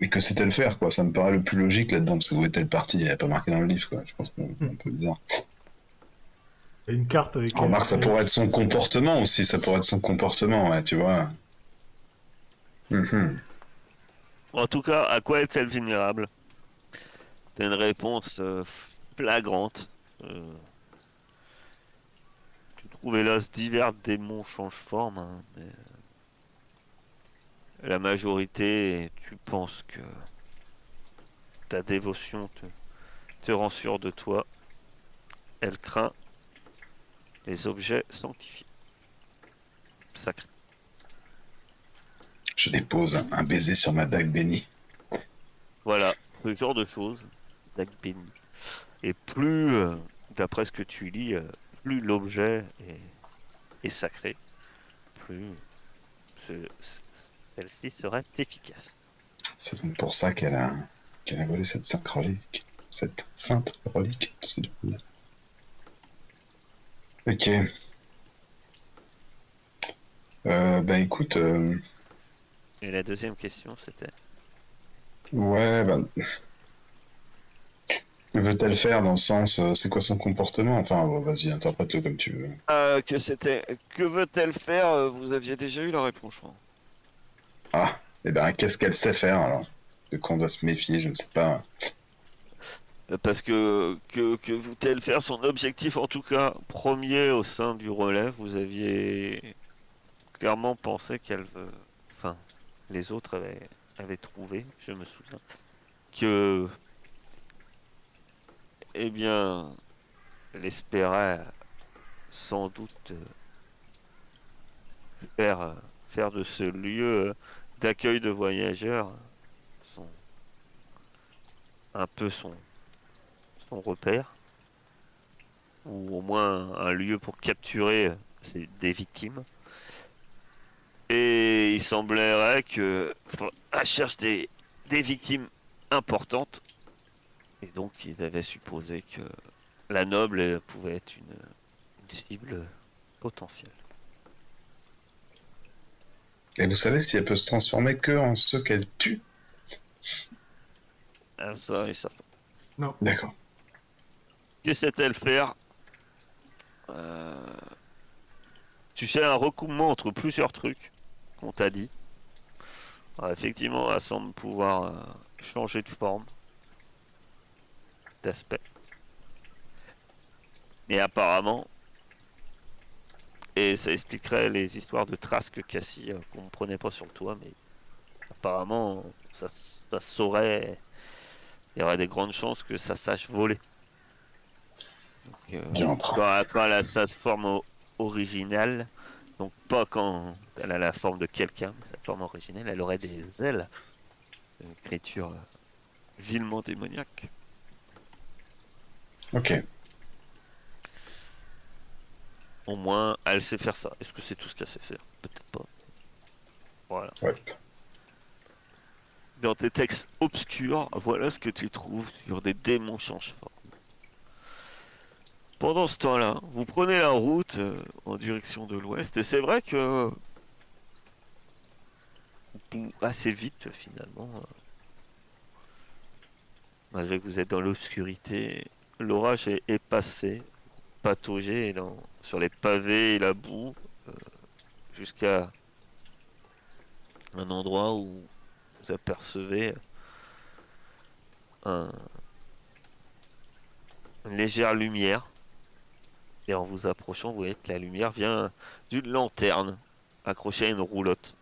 et que sait-elle faire quoi? Ça me paraît le plus logique là-dedans parce que où est-elle partie? Elle n'est pas marqué dans le livre quoi. Je pense que c'est un peu bizarre. Il y a une carte avec. elle. Remarque, ça pourrait être son comportement aussi, ça pourrait être son comportement, ouais, tu vois. Mhm. En tout cas, à quoi est-elle vulnérable? T'as une réponse euh, flagrante. Euh, tu trouves hélas divers démons changent forme, hein, mais euh, la majorité, tu penses que ta dévotion te, te rend sûr de toi. Elle craint les objets sanctifiés. Sacrés. Je dépose un baiser sur ma dague bénie. Voilà, ce genre de choses, Dag béni. Et plus, euh, d'après ce que tu lis, euh, plus l'objet est, est sacré, plus ce- celle-ci serait efficace. C'est donc pour ça qu'elle a, qu'elle a volé cette sainte relique. Cette sainte relique. Ok. Euh, bah écoute, euh, Et la deuxième question, c'était? Ouais, bah. Que veut-elle faire dans le sens, euh, c'est quoi son comportement? Enfin, bon, vas-y, interprète-le comme tu veux. Euh, que c'était. Que veut-elle faire? Euh, Vous aviez déjà eu la réponse, je crois. Ah, et ben qu'est-ce qu'elle sait faire alors? De quoi on doit se méfier, je ne sais pas. Parce que que, que veut-elle faire son objectif, en tout cas premier au sein du relais Vous aviez clairement pensé qu'elle veut. Enfin, les autres avaient, avaient trouvé, je me souviens, que. Eh bien, elle espérait sans doute faire, de ce lieu d'accueil de voyageurs un peu son, son repère, ou au moins un lieu pour capturer euh, des victimes. Et il semblerait que elle cherche des victimes importantes. Et donc ils avaient supposé que la noble pouvait être une, une cible potentielle. Et vous savez si elle peut se transformer que en ceux qu'elle tue? Ah, ça, ils savent pas. D'accord. Que sait-elle faire? Euh, Tu sais, un recoupement entre plusieurs trucs qu'on t'a dit. Alors, effectivement, elle semble pouvoir euh, changer de forme, d'aspect. Et apparemment, et ça expliquerait les histoires de traces que Cassie euh, qu'on ne prenait pas sur le toit, mais apparemment, ça, ça saurait. Il y aurait des grandes chances que ça sache voler. Donc, euh, quand, quand elle a sa forme originale, donc pas quand elle a la forme de quelqu'un, mais sa forme originelle, elle aurait des ailes. Une créature euh, vilement démoniaque. Ok. Au moins, elle sait faire ça. Est-ce que c'est tout ce qu'elle sait faire? Peut-être pas. Voilà. Ouais. Dans tes textes obscurs, voilà ce que tu trouves sur des démons change forme. Pendant ce temps-là, vous prenez la route euh, en direction de l'ouest, et c'est vrai que assez vite finalement, euh, malgré que vous êtes dans l'obscurité, l'orage est, passé, pataugé dans, sur les pavés et la boue, euh, jusqu'à un endroit où vous apercevez un- une légère lumière. Et en vous approchant, vous voyez que la lumière vient d'une lanterne accrochée à une roulotte.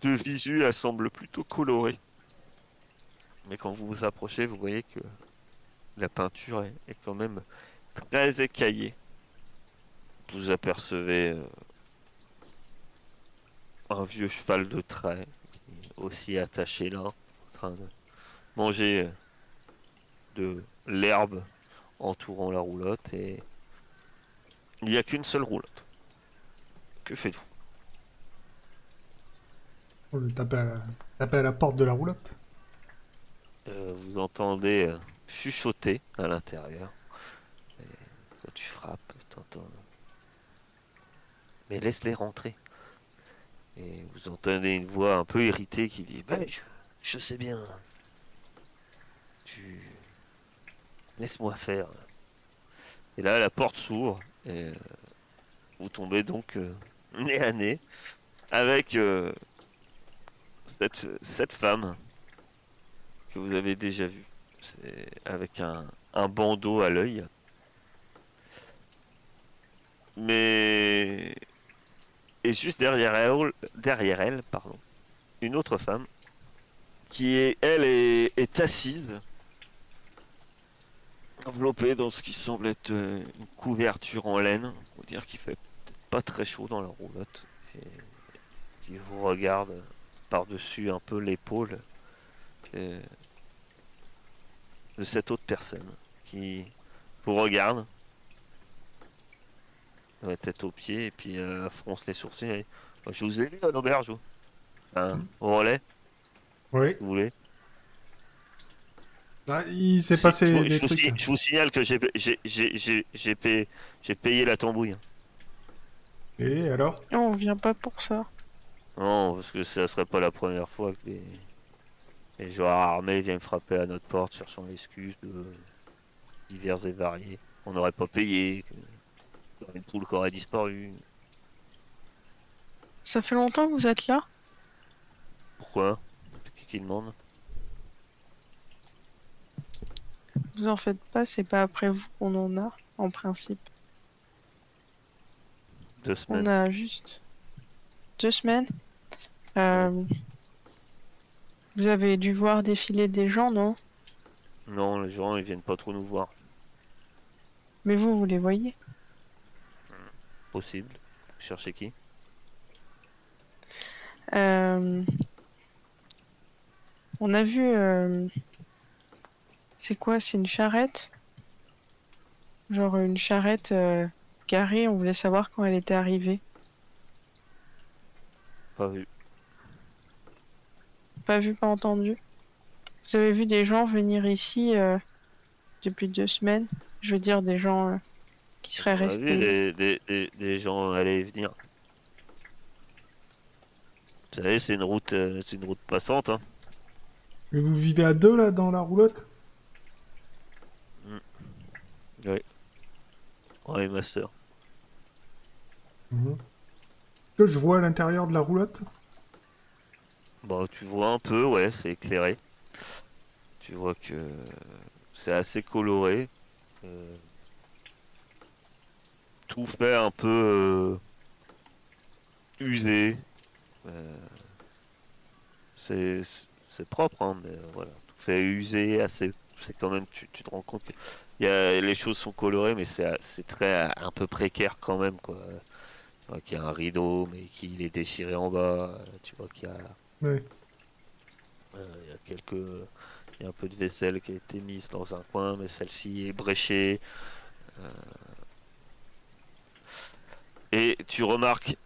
De visu, elle semble plutôt colorée. Mais quand vous vous approchez, vous voyez que la peinture est, est quand même très écaillée. Vous apercevez euh, un vieux cheval de trait qui est aussi attaché là, en train de manger euh, de l'herbe entourant la roulotte et il n'y a qu'une seule roulotte. Que faites-vous? On tape à, la porte de la roulotte. Euh, Vous entendez chuchoter à l'intérieur. Quand tu frappes, t'entends. Mais laisse-les rentrer. Et vous entendez une voix un peu irritée qui dit je, je sais bien. Tu. Laisse-moi faire. Et là, la porte s'ouvre. Et euh, vous tombez donc euh, nez à nez avec euh, cette, cette femme que vous avez déjà vue. Avec un, un bandeau à l'œil. Mais. Et juste derrière elle, derrière elle pardon, une autre femme qui est, elle, est, assise, enveloppée dans ce qui semble être euh, une couverture en laine. Faut dire qu'il fait peut-être pas très chaud dans la roulotte. Et qui vous regarde par-dessus un peu l'épaule de cette autre personne qui vous regarde la tête aux pieds et puis euh, fronce les sourcils et, je vous ai vu à l'auberge vous. un au relais, Oui. vous voulez Ah, il s'est Si, passé je, vous- des je vous, trucs. je vous signale que j'ai j'ai- j'ai- j'ai- j'ai payé, j'ai payé la tambouille. Et alors? On vient pas pour ça. Non, parce que ça serait pas la première fois que les, les joueurs armés viennent frapper à notre porte cherchant l'excuse de divers et variés. On n'aurait pas payé, une poule qui aurait disparu. Ça fait longtemps que vous êtes là? Pourquoi? Qui qui demande? Vous en faites pas, c'est pas après vous qu'on en a, en principe. Deux On semaines. a juste deux semaines. Euh, Vous avez dû voir défiler des gens, non? Non, les gens ils viennent pas trop nous voir. Mais vous, vous les voyez? Possible. Cherchez qui? Euh, On a vu. euh, C'est quoi? C'est une charrette? Genre une charrette euh, garée, on voulait savoir quand elle était arrivée. Pas vu. Pas vu, pas entendu. Vous avez vu des gens venir ici euh, depuis deux semaines Je veux dire des gens euh, qui seraient On a restés. vu des, des, des, des gens aller et venir. Vous savez, c'est une route, euh, c'est une route passante. Hein. Mais vous vivez à deux là dans la roulotte? Ouais, ma soeur. Mhm. Que je vois à l'intérieur de la roulotte? Bah, tu vois un peu, ouais, c'est éclairé. Tu vois que c'est assez coloré. Euh, Tout fait un peu euh, usé. Euh, c'est propre, hein, mais voilà. Tout fait usé, assez. C'est quand même, tu, tu te rends compte que y a, les choses sont colorées, mais c'est c'est très un peu précaire quand même, quoi. Tu vois qu'il y a un rideau, mais qu'il est déchiré en bas. Tu vois qu'il y a Euh, Il y a quelques. Il y a un peu de vaisselle qui a été mise dans un coin, mais celle-ci est bréchée. Euh, Et tu remarques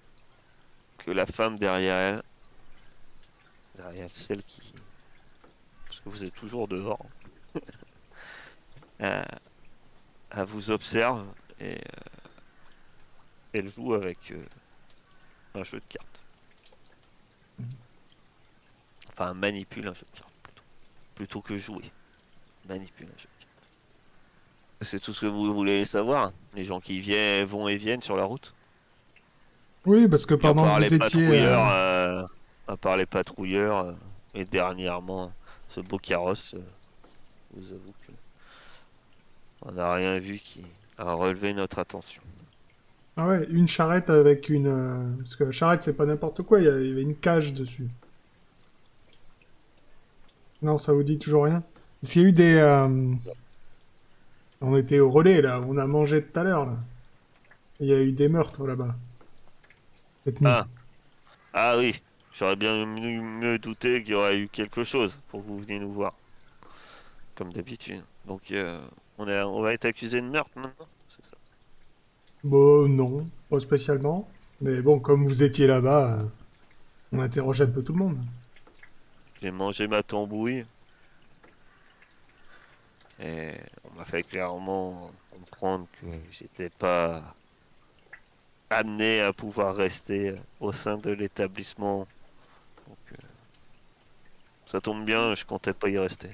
que la femme derrière elle, derrière celle qui. Parce que vous êtes toujours dehors, euh, elle vous observe et elle joue avec un jeu de cartes. Enfin, manipule un jeu de cartes plutôt. Plutôt que jouer. Manipule un jeu de cartes. C'est tout ce que vous voulez savoir Les gens qui viennent, vont et viennent sur la route? Oui, parce que pendant que les vous étiez. patrouilleurs, euh, euh, à part les patrouilleurs, euh, et dernièrement ce beau carrosse, je vous avoue que on n'a rien vu qui a relevé notre attention. Ah ouais, une charrette avec une. Parce que la charrette, c'est pas n'importe quoi, il y avait une cage dessus. Non, ça vous dit toujours rien Parce qu'il y a eu des. euh, On était au relais là, on a mangé tout à l'heure là. Il y a eu des meurtres là-bas. Ah. Ah oui, j'aurais bien mieux, mieux douté qu'il y aurait eu quelque chose pour que vous veniez nous voir. Comme d'habitude. Donc euh, on, est, on va être accusé de meurtre maintenant c'est ça Bon, non, pas spécialement. Mais bon, comme vous étiez là-bas, euh, on interrogeait un peu tout le monde. J'ai mangé ma tambouille. Et on m'a fait clairement comprendre que j'étais pas amené à pouvoir rester au sein de l'établissement. Donc, euh, ça tombe bien, je comptais pas y rester.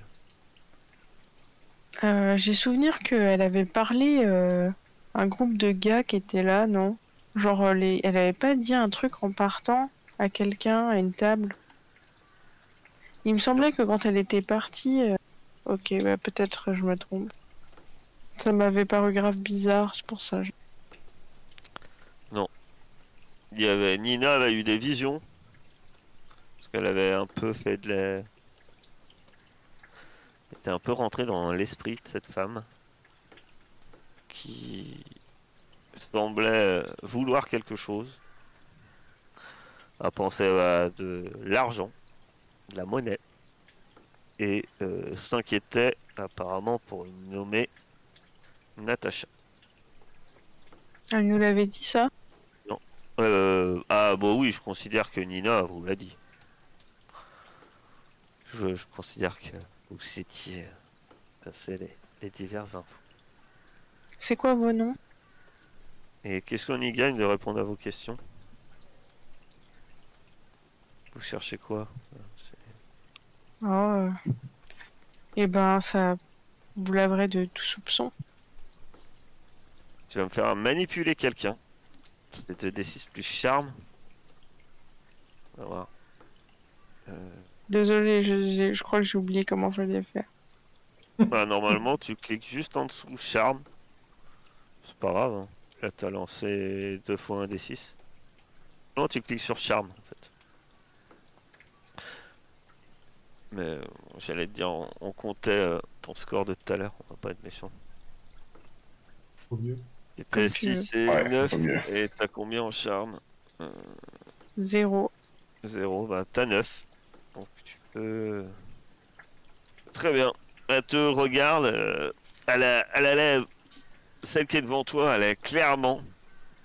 Euh, J'ai souvenir qu'elle avait parlé euh, un groupe de gars qui étaient là, non? Genre, euh, les... elle avait pas dit un truc en partant à quelqu'un à une table? Il me semblait que quand elle était partie. euh, Ok, bah, peut-être je me trompe. Ça m'avait paru grave bizarre, c'est pour ça. je- Il y avait Nina avait eu des visions parce qu'elle avait un peu fait de la elle était un peu rentrée dans l'esprit de cette femme qui semblait euh, vouloir quelque chose à penser à de l'argent de la monnaie. Et euh, s'inquiétait apparemment pour une nommée Natacha. Elle nous l'avait dit ça? Euh, ah bon oui, je considère que Nina vous l'a dit. Je, je considère que vous étiez passé les, les diverses infos. C'est quoi vos noms? Et qu'est-ce qu'on y gagne de répondre à vos questions? Vous cherchez quoi? Oh. Eh ben, ça vous laverait de tout soupçon. Tu vas me faire manipuler quelqu'un. C'est 2d6 plus charme. On va voir. Euh, Désolé, je crois que j'ai oublié comment fallait faire. bah, normalement, tu cliques juste en dessous charme. C'est pas grave. hein. Là, t'as lancé deux fois un d6. Non, tu cliques sur charme en fait. Mais euh, j'allais te dire, on, on comptait euh, ton score de tout à l'heure. On va pas être méchant. Au mieux. Veux. 6 et Ouais, 9. vaut mieux. Et t'as combien en charme Zéro. 0, bah t'as 9. Donc tu peux. Très bien. Elle te regarde. euh, elle, a, elle a Celle qui est devant toi, elle est clairement.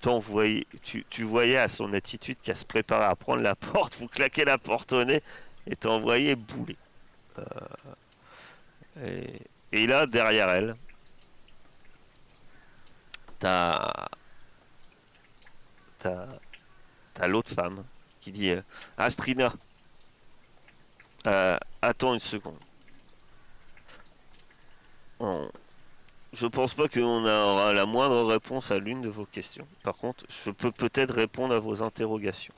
t'envoyé- Tu, tu voyais à son attitude qu'elle se préparait à prendre la porte. Vous claquez la porte au nez et t'as envoyé bouler. Euh, et, là, derrière elle, t'as. T'as. T'as l'autre femme qui dit euh, Astrina, euh, attends une seconde. On- Je pense pas qu'on aura la moindre réponse à l'une de vos questions. Par contre, je peux peut-être répondre à vos interrogations.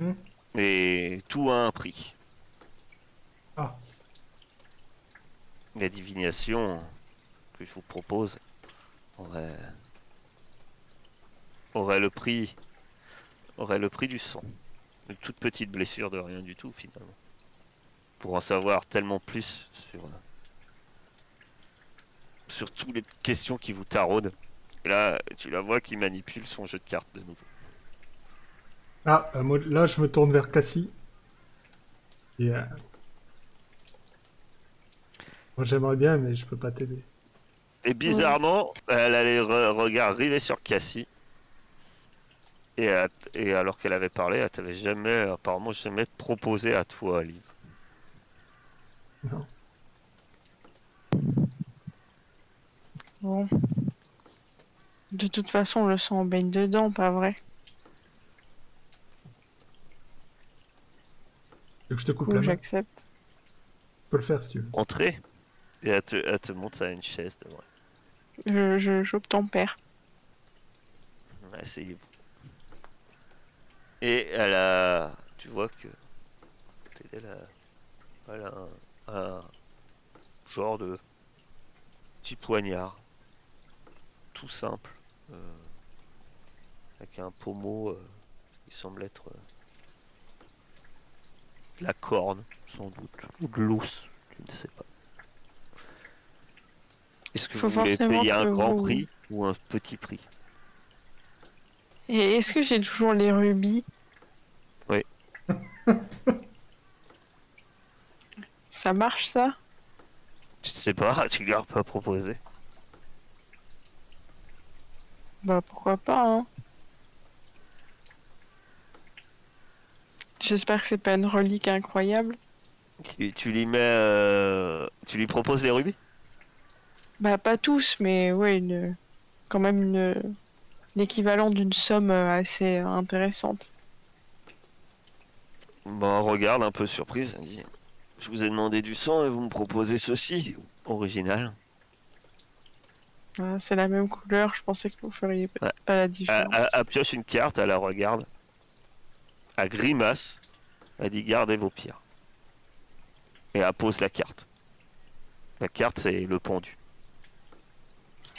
Hmm. Et tout a un prix. Ah. La divination que je vous propose aurait, aurait le prix aurait le prix du sang. Une toute petite blessure de rien du tout finalement. Pour en savoir tellement plus sur sur toutes les questions qui vous taraudent. Et là, tu la vois qui manipule son jeu de cartes de nouveau. Ah, euh, moi, là, je me tourne vers Cassie. Et, euh, Moi, j'aimerais bien, mais je peux pas t'aider. Et bizarrement, elle a les re- regards rivés sur Cassie. Et, elle- et alors qu'elle avait parlé, elle t'avait jamais, apparemment, jamais proposé à toi, Liv. Non. Bon. De toute façon, le sang baigne dedans, pas vrai Tu veux que je te coupe Ou la main j'accepte. Je peux le faire si tu veux. Entrez. Et elle te, elle te monte à une chaise devant Je, je, j'obtempère. elle. Asseyez-vous. Et elle a. Tu vois que. Elle a, elle a un, un genre de petit poignard. Tout simple. euh, avec un pommeau euh, qui semble être euh, de la corne, sans doute. Ou de l'os, je ne sais pas. Est-ce que Faut vous voulez payer un grand vous- prix ou un petit prix? Et est-ce que j'ai toujours les rubis? Oui. Ça marche ça? Je sais pas, tu leur pas proposé. Bah pourquoi pas hein. J'espère que c'est pas une relique incroyable. Tu, tu lui mets. euh, Tu lui proposes les rubis? Bah pas tous, mais ouais, une... quand même une... l'équivalent d'une somme euh, assez intéressante. Bon, regarde un peu surprise. elle dit Je vous ai demandé du sang et vous me proposez ceci. Original. Ah, c'est la même couleur, je pensais que vous feriez Ouais. pas la différence. elle pioche une carte, elle la regarde. Elle grimace. Elle dit Gardez vos pierres. Et elle pose la carte. La carte, c'est le pendu.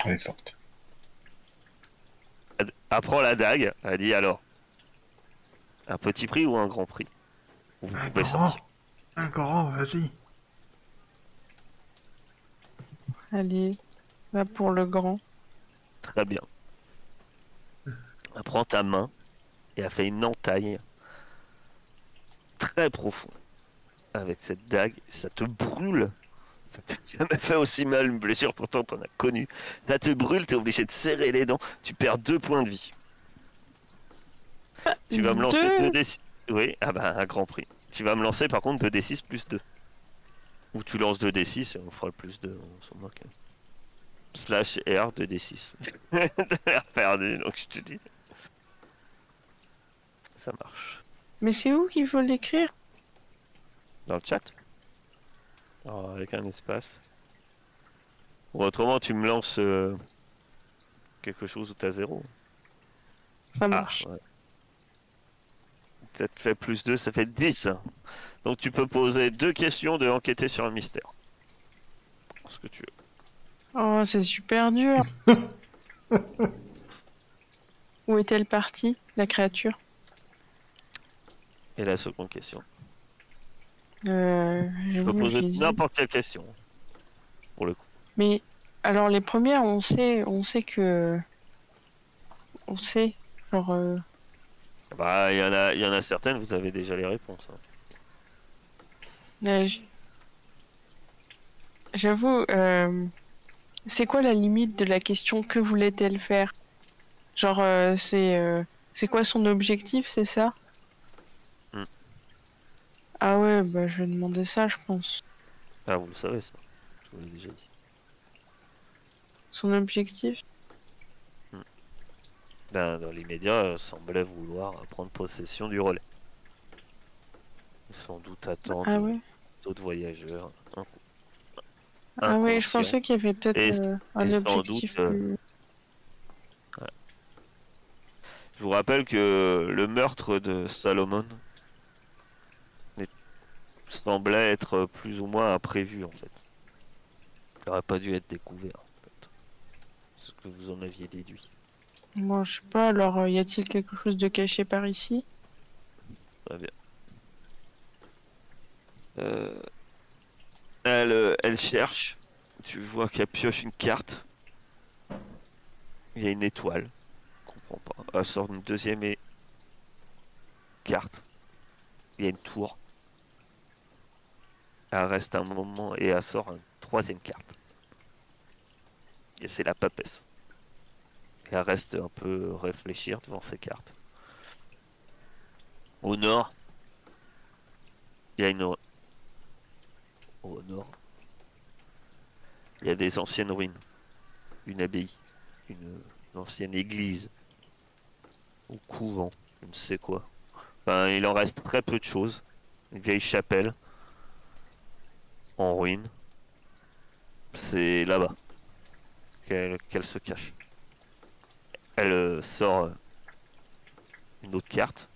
Elle est forte. Elle, elle prend la dague. Elle dit Alors Un petit prix ou un grand prix? Vous Un pouvez grand. sortir. Un grand, vas-y. Allez, va pour le grand. Très bien. Elle prend ta main et elle fait une entaille très profonde avec cette dague. Ça te brûle. Ça t'a jamais fait aussi mal une blessure, pourtant t'en as connu. Ça te brûle, t'es obligé de serrer les dents. Tu perds deux points de vie. Tu vas me lancer Deux deux dés. Oui, ah bah un grand prix. Tu vas me lancer par contre 2d6 plus 2. Ou tu lances 2d6 et on fera le plus 2, on s'en moque. Slash R 2d6. T'as perdu, donc je te dis. Ça marche. Mais c'est où qu'il faut l'écrire? Dans le chat Alors, avec un espace. Ou autrement, tu me lances euh, quelque chose où t'as 0. Ça marche. Ah, ouais. Peut-être fait plus 2, ça fait 10. Donc tu peux poser deux questions de enquêter sur un mystère. Ce que tu veux. Oh, c'est super dur. Où est-elle partie, la créature? Et la seconde question. euh, j'avoue, peux poser n'importe quelle question. Pour le coup. Mais alors les premières, on sait, on sait que, on sait, genre, euh, Bah, il y, en a- il y en a certaines, vous avez déjà les réponses. hein. euh, j'avoue, c'est quoi la limite de la question que voulait-elle faire? Genre, c'est, c'est quoi son objectif, c'est ça? Ah ouais, bah je vais demander ça, je pense. Ah, vous le savez ça. Je vous l'ai déjà dit. Son objectif Ben, dans l'immédiat, euh, semblait vouloir prendre possession du relais. Sans doute attendre Ah ouais. d'autres voyageurs. Ah ouais, je pensais qu'il y avait peut-être euh, un objectif. doute, euh, Je vous rappelle que le meurtre de Salomon semblait être plus ou moins imprévu en fait. Il n'aurait pas dû être découvert en fait. C'est ce que vous en aviez déduit. Moi, je sais pas, alors euh, y a-t-il quelque chose de caché par ici? Très bien. Euh, Elle, euh, elle cherche. Tu vois qu'elle pioche une carte. Il y a une étoile. Je comprends pas. Elle sort une deuxième et... carte. Il y a une tour. Elle reste un moment et elle sort une troisième carte. Et c'est la papesse. Elle reste un peu réfléchir devant ces cartes. Au nord, il y a une. Au nord, il y a des anciennes ruines. Une abbaye, une, ancienne église, ou couvent, je ne sais quoi. Enfin, il en reste très peu de choses. Une vieille chapelle en ruine. C'est là-bas qu'elle se cache. Elle euh, sort euh, une autre carte.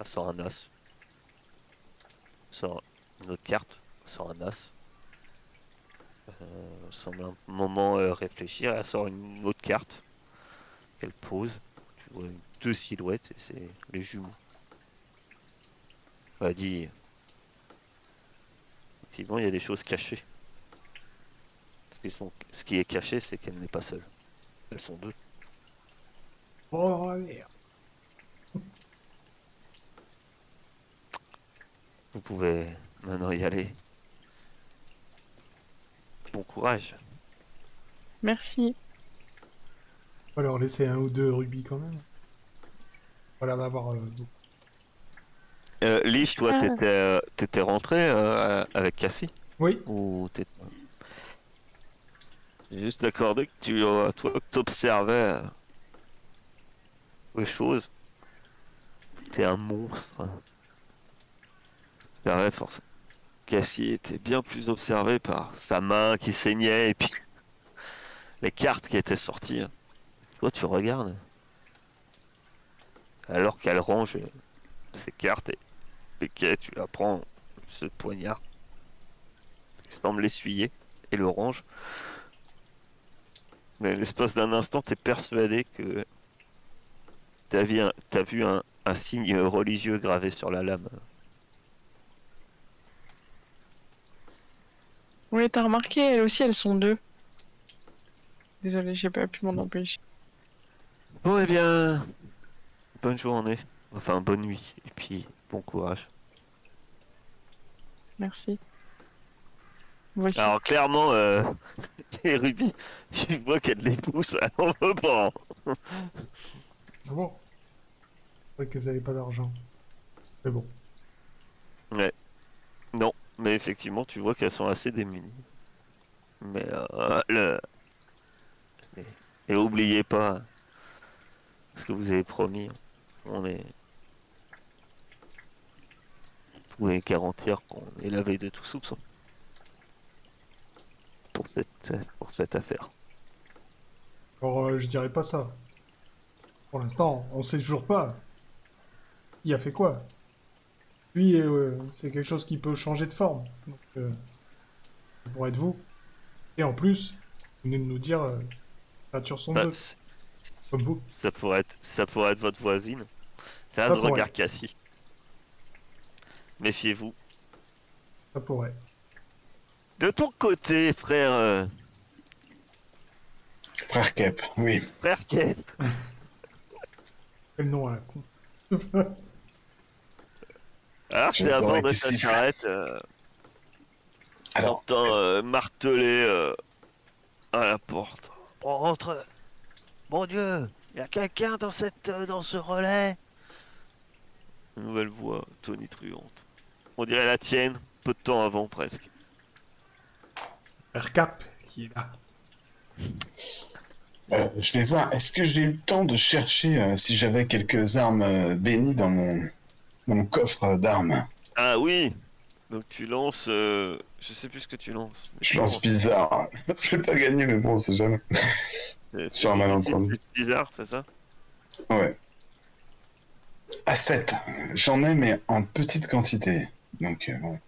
Elle sort un as. Elle sort une autre carte. Elle sort un as. Euh, semble un moment euh, réfléchir. Elle sort une autre carte qu'elle pose. Tu vois deux silhouettes et c'est les jumeaux. Elle dit effectivement il y a des choses cachées. Ce qui, sont... Ce qui est caché, c'est qu'elle n'est pas seule. Elles sont deux. Oh, la merde. Vous pouvez maintenant y aller. Bon courage. Merci. Leur laisser un ou deux rubis quand même. Voilà, on va avoir euh, beaucoup. Euh, Lich, toi, Ah. t'étais, euh, t'étais rentré euh, avec Cassie Oui, Ou t'étais... J'ai juste accordé que tu euh, toi, que t'observais les choses. T'es un monstre. C'est vrai, forcément. Cassie était bien plus observé par sa main qui saignait et puis les cartes qui étaient sorties. Toi, tu regardes. Alors qu'elle range ses cartes et tu la prends ce poignard qui semble l'essuyer et le range. Mais l'espace d'un instant, t'es persuadé que t'as vu un, t'as vu un, un signe religieux gravé sur la lame. Oui, t'as remarqué, elles aussi, elles sont deux. Désolé, j'ai pas pu m'en empêcher. Bon, eh bien, bonne journée, enfin bonne nuit, et puis bon courage. Merci. Voici. Alors, clairement, euh, les rubis, tu vois qu'elle les pousse à l'envers. ah bon? C'est vrai qu'elles n'avaient pas d'argent. Mais bon. Non, mais effectivement, tu vois qu'elles sont assez démunies. Mais euh, le... Et, et oubliez pas ce que vous avez promis. On est. Vous pouvez garantir qu'on est lavé de tout soupçon. Pour cette, pour cette affaire. Alors, euh, je dirais pas ça. Pour l'instant, on sait toujours pas. Il a fait quoi? Lui, euh, c'est quelque chose qui peut changer de forme. Donc, euh, ça pourrait être vous. Et en plus, vous venez de nous dire créatures sont Bah, comme vous. ça pourrait être, ça pourrait être votre voisine. Un Ça de regard Cassie. Méfiez-vous. Ça pourrait. De ton côté, frère, euh, Frère Kep, oui. frère Kep, Quel nom à la con. alors J'ai t'es à bord de ta charrette, euh, Alors, t'entends euh, marteler euh, à la porte. On rentre. Mon Dieu, y a quelqu'un dans cette, euh, dans ce relais? Nouvelle voix tonitruante. On dirait la tienne, peu de temps avant presque. Père Cap, qui est là. euh, je vais voir, est-ce que j'ai eu le temps de chercher euh, si j'avais quelques armes euh, bénies dans mon, dans mon coffre d'armes? Ah oui. Donc tu lances, euh, je sais plus ce que tu lances. Je tu lance lances. bizarre. C'est pas gagné, mais bon, c'est jamais. C'est- sur un c'est malentendu. c'est bizarre, c'est ça? Ouais. À 7. J'en ai, mais en petite quantité. Donc, euh, bon.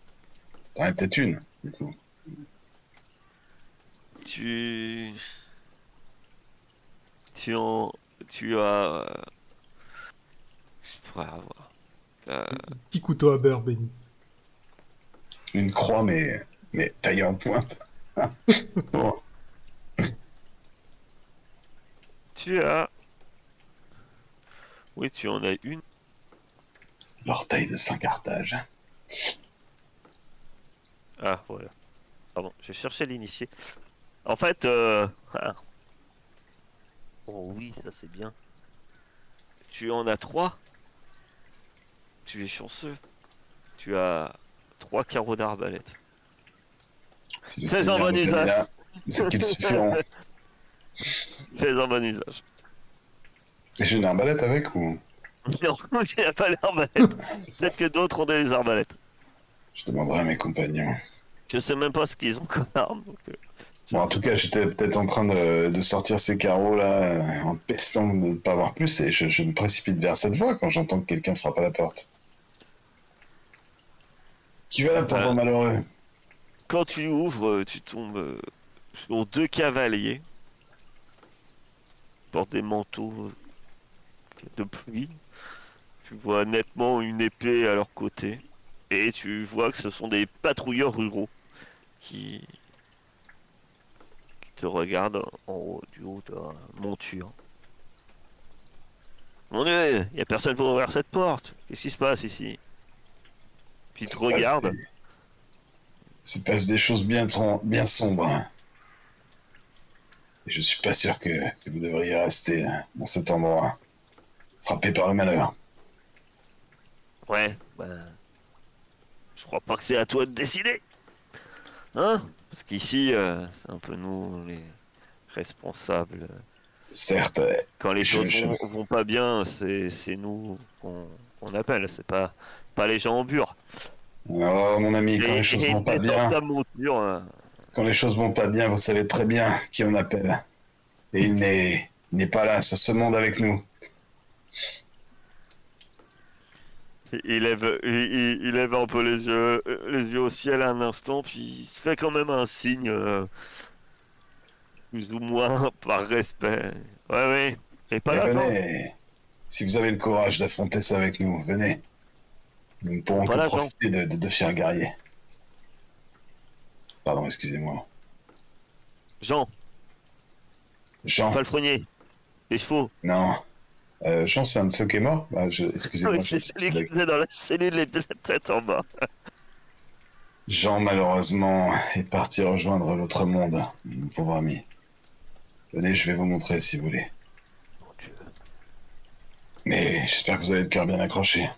T'en as peut-être une, du coup. Tu. Tu en. Tu as. euh, Je pourrais avoir. T'as- Petit couteau à beurre béni. Une croix, mais, mais taillée en pointe. bon. Tu as. Oui, tu en as une. L'orteil de Saint-Carthage. Ah, voilà. Pardon, je cherchais l'initié. En fait, euh... ah. Oh oui, ça c'est bien. Tu en as trois. Tu es chanceux. Tu as trois carreaux d'arbalète. C'est en bon usage. C'est qu'ils suffiront. Fais-en bon usage. Et J'ai une arbalète avec ou? Non, tu n'as pas ça. Peut-être que d'autres ont des arbalètes. Je demanderai à mes compagnons. Je sais même pas ce qu'ils ont comme arme. donc, euh, Bon, en tout cas, j'étais peut-être en train de, de sortir ces carreaux là, euh, en pestant de ne pas voir plus, et je, je me précipite vers cette voie quand j'entends que quelqu'un frappe à la porte. Qui va là, Voilà. pauvre malheureux? Quand tu ouvres, euh, tu tombes euh, sur deux cavaliers. Ils portent des manteaux euh, de pluie. Tu vois nettement une épée à leur côté. Et tu vois que ce sont des patrouilleurs ruraux qui, qui te regardent en haut, du haut de la monture. Mon dieu, il n'y a personne pour ouvrir cette porte. Qu'est-ce qui se passe ici? Puis ils te Il se passe regardent. se passe des choses bien, bien sombres. hein. Et je suis pas sûr que, que vous devriez rester euh, dans cet endroit, frappé par le malheur. Ouais, bah. Je crois pas que c'est à toi de décider. Hein? Parce qu'ici, euh, c'est un peu nous les responsables. Certes, Quand les choses vont, vont pas bien, c'est nous qu'on appelle. C'est pas, pas les gens en bure. alors mon ami, quand les choses vont pas bien, monture, euh, quand les choses vont pas bien, vous savez très bien qui on appelle. Et il n'est pas là sur ce monde avec nous. Il, lève, il, il- il lève un peu les yeux, euh, les yeux au ciel un instant, puis il se fait quand même un signe, euh, plus ou moins par respect. Ouais, ouais. Et pas Et là, venez, si vous avez le courage d'affronter ça avec nous, venez. Nous ne pourrons que Jean. profiter de, de, de fiers guerriers. Pardon, excusez-moi. Jean, Jean, palefrenier, les chevaux. non. Euh, Jean, c'est un de ceux qui est mort bah, je- Ah Excusez-moi. oui, c'est celui qui était dans la cellule et la tête en bas. Jean, malheureusement, est parti rejoindre l'autre monde, mon pauvre ami. Venez, je vais vous montrer si vous voulez. Mon Dieu. Mais j'espère que vous avez le cœur bien accroché.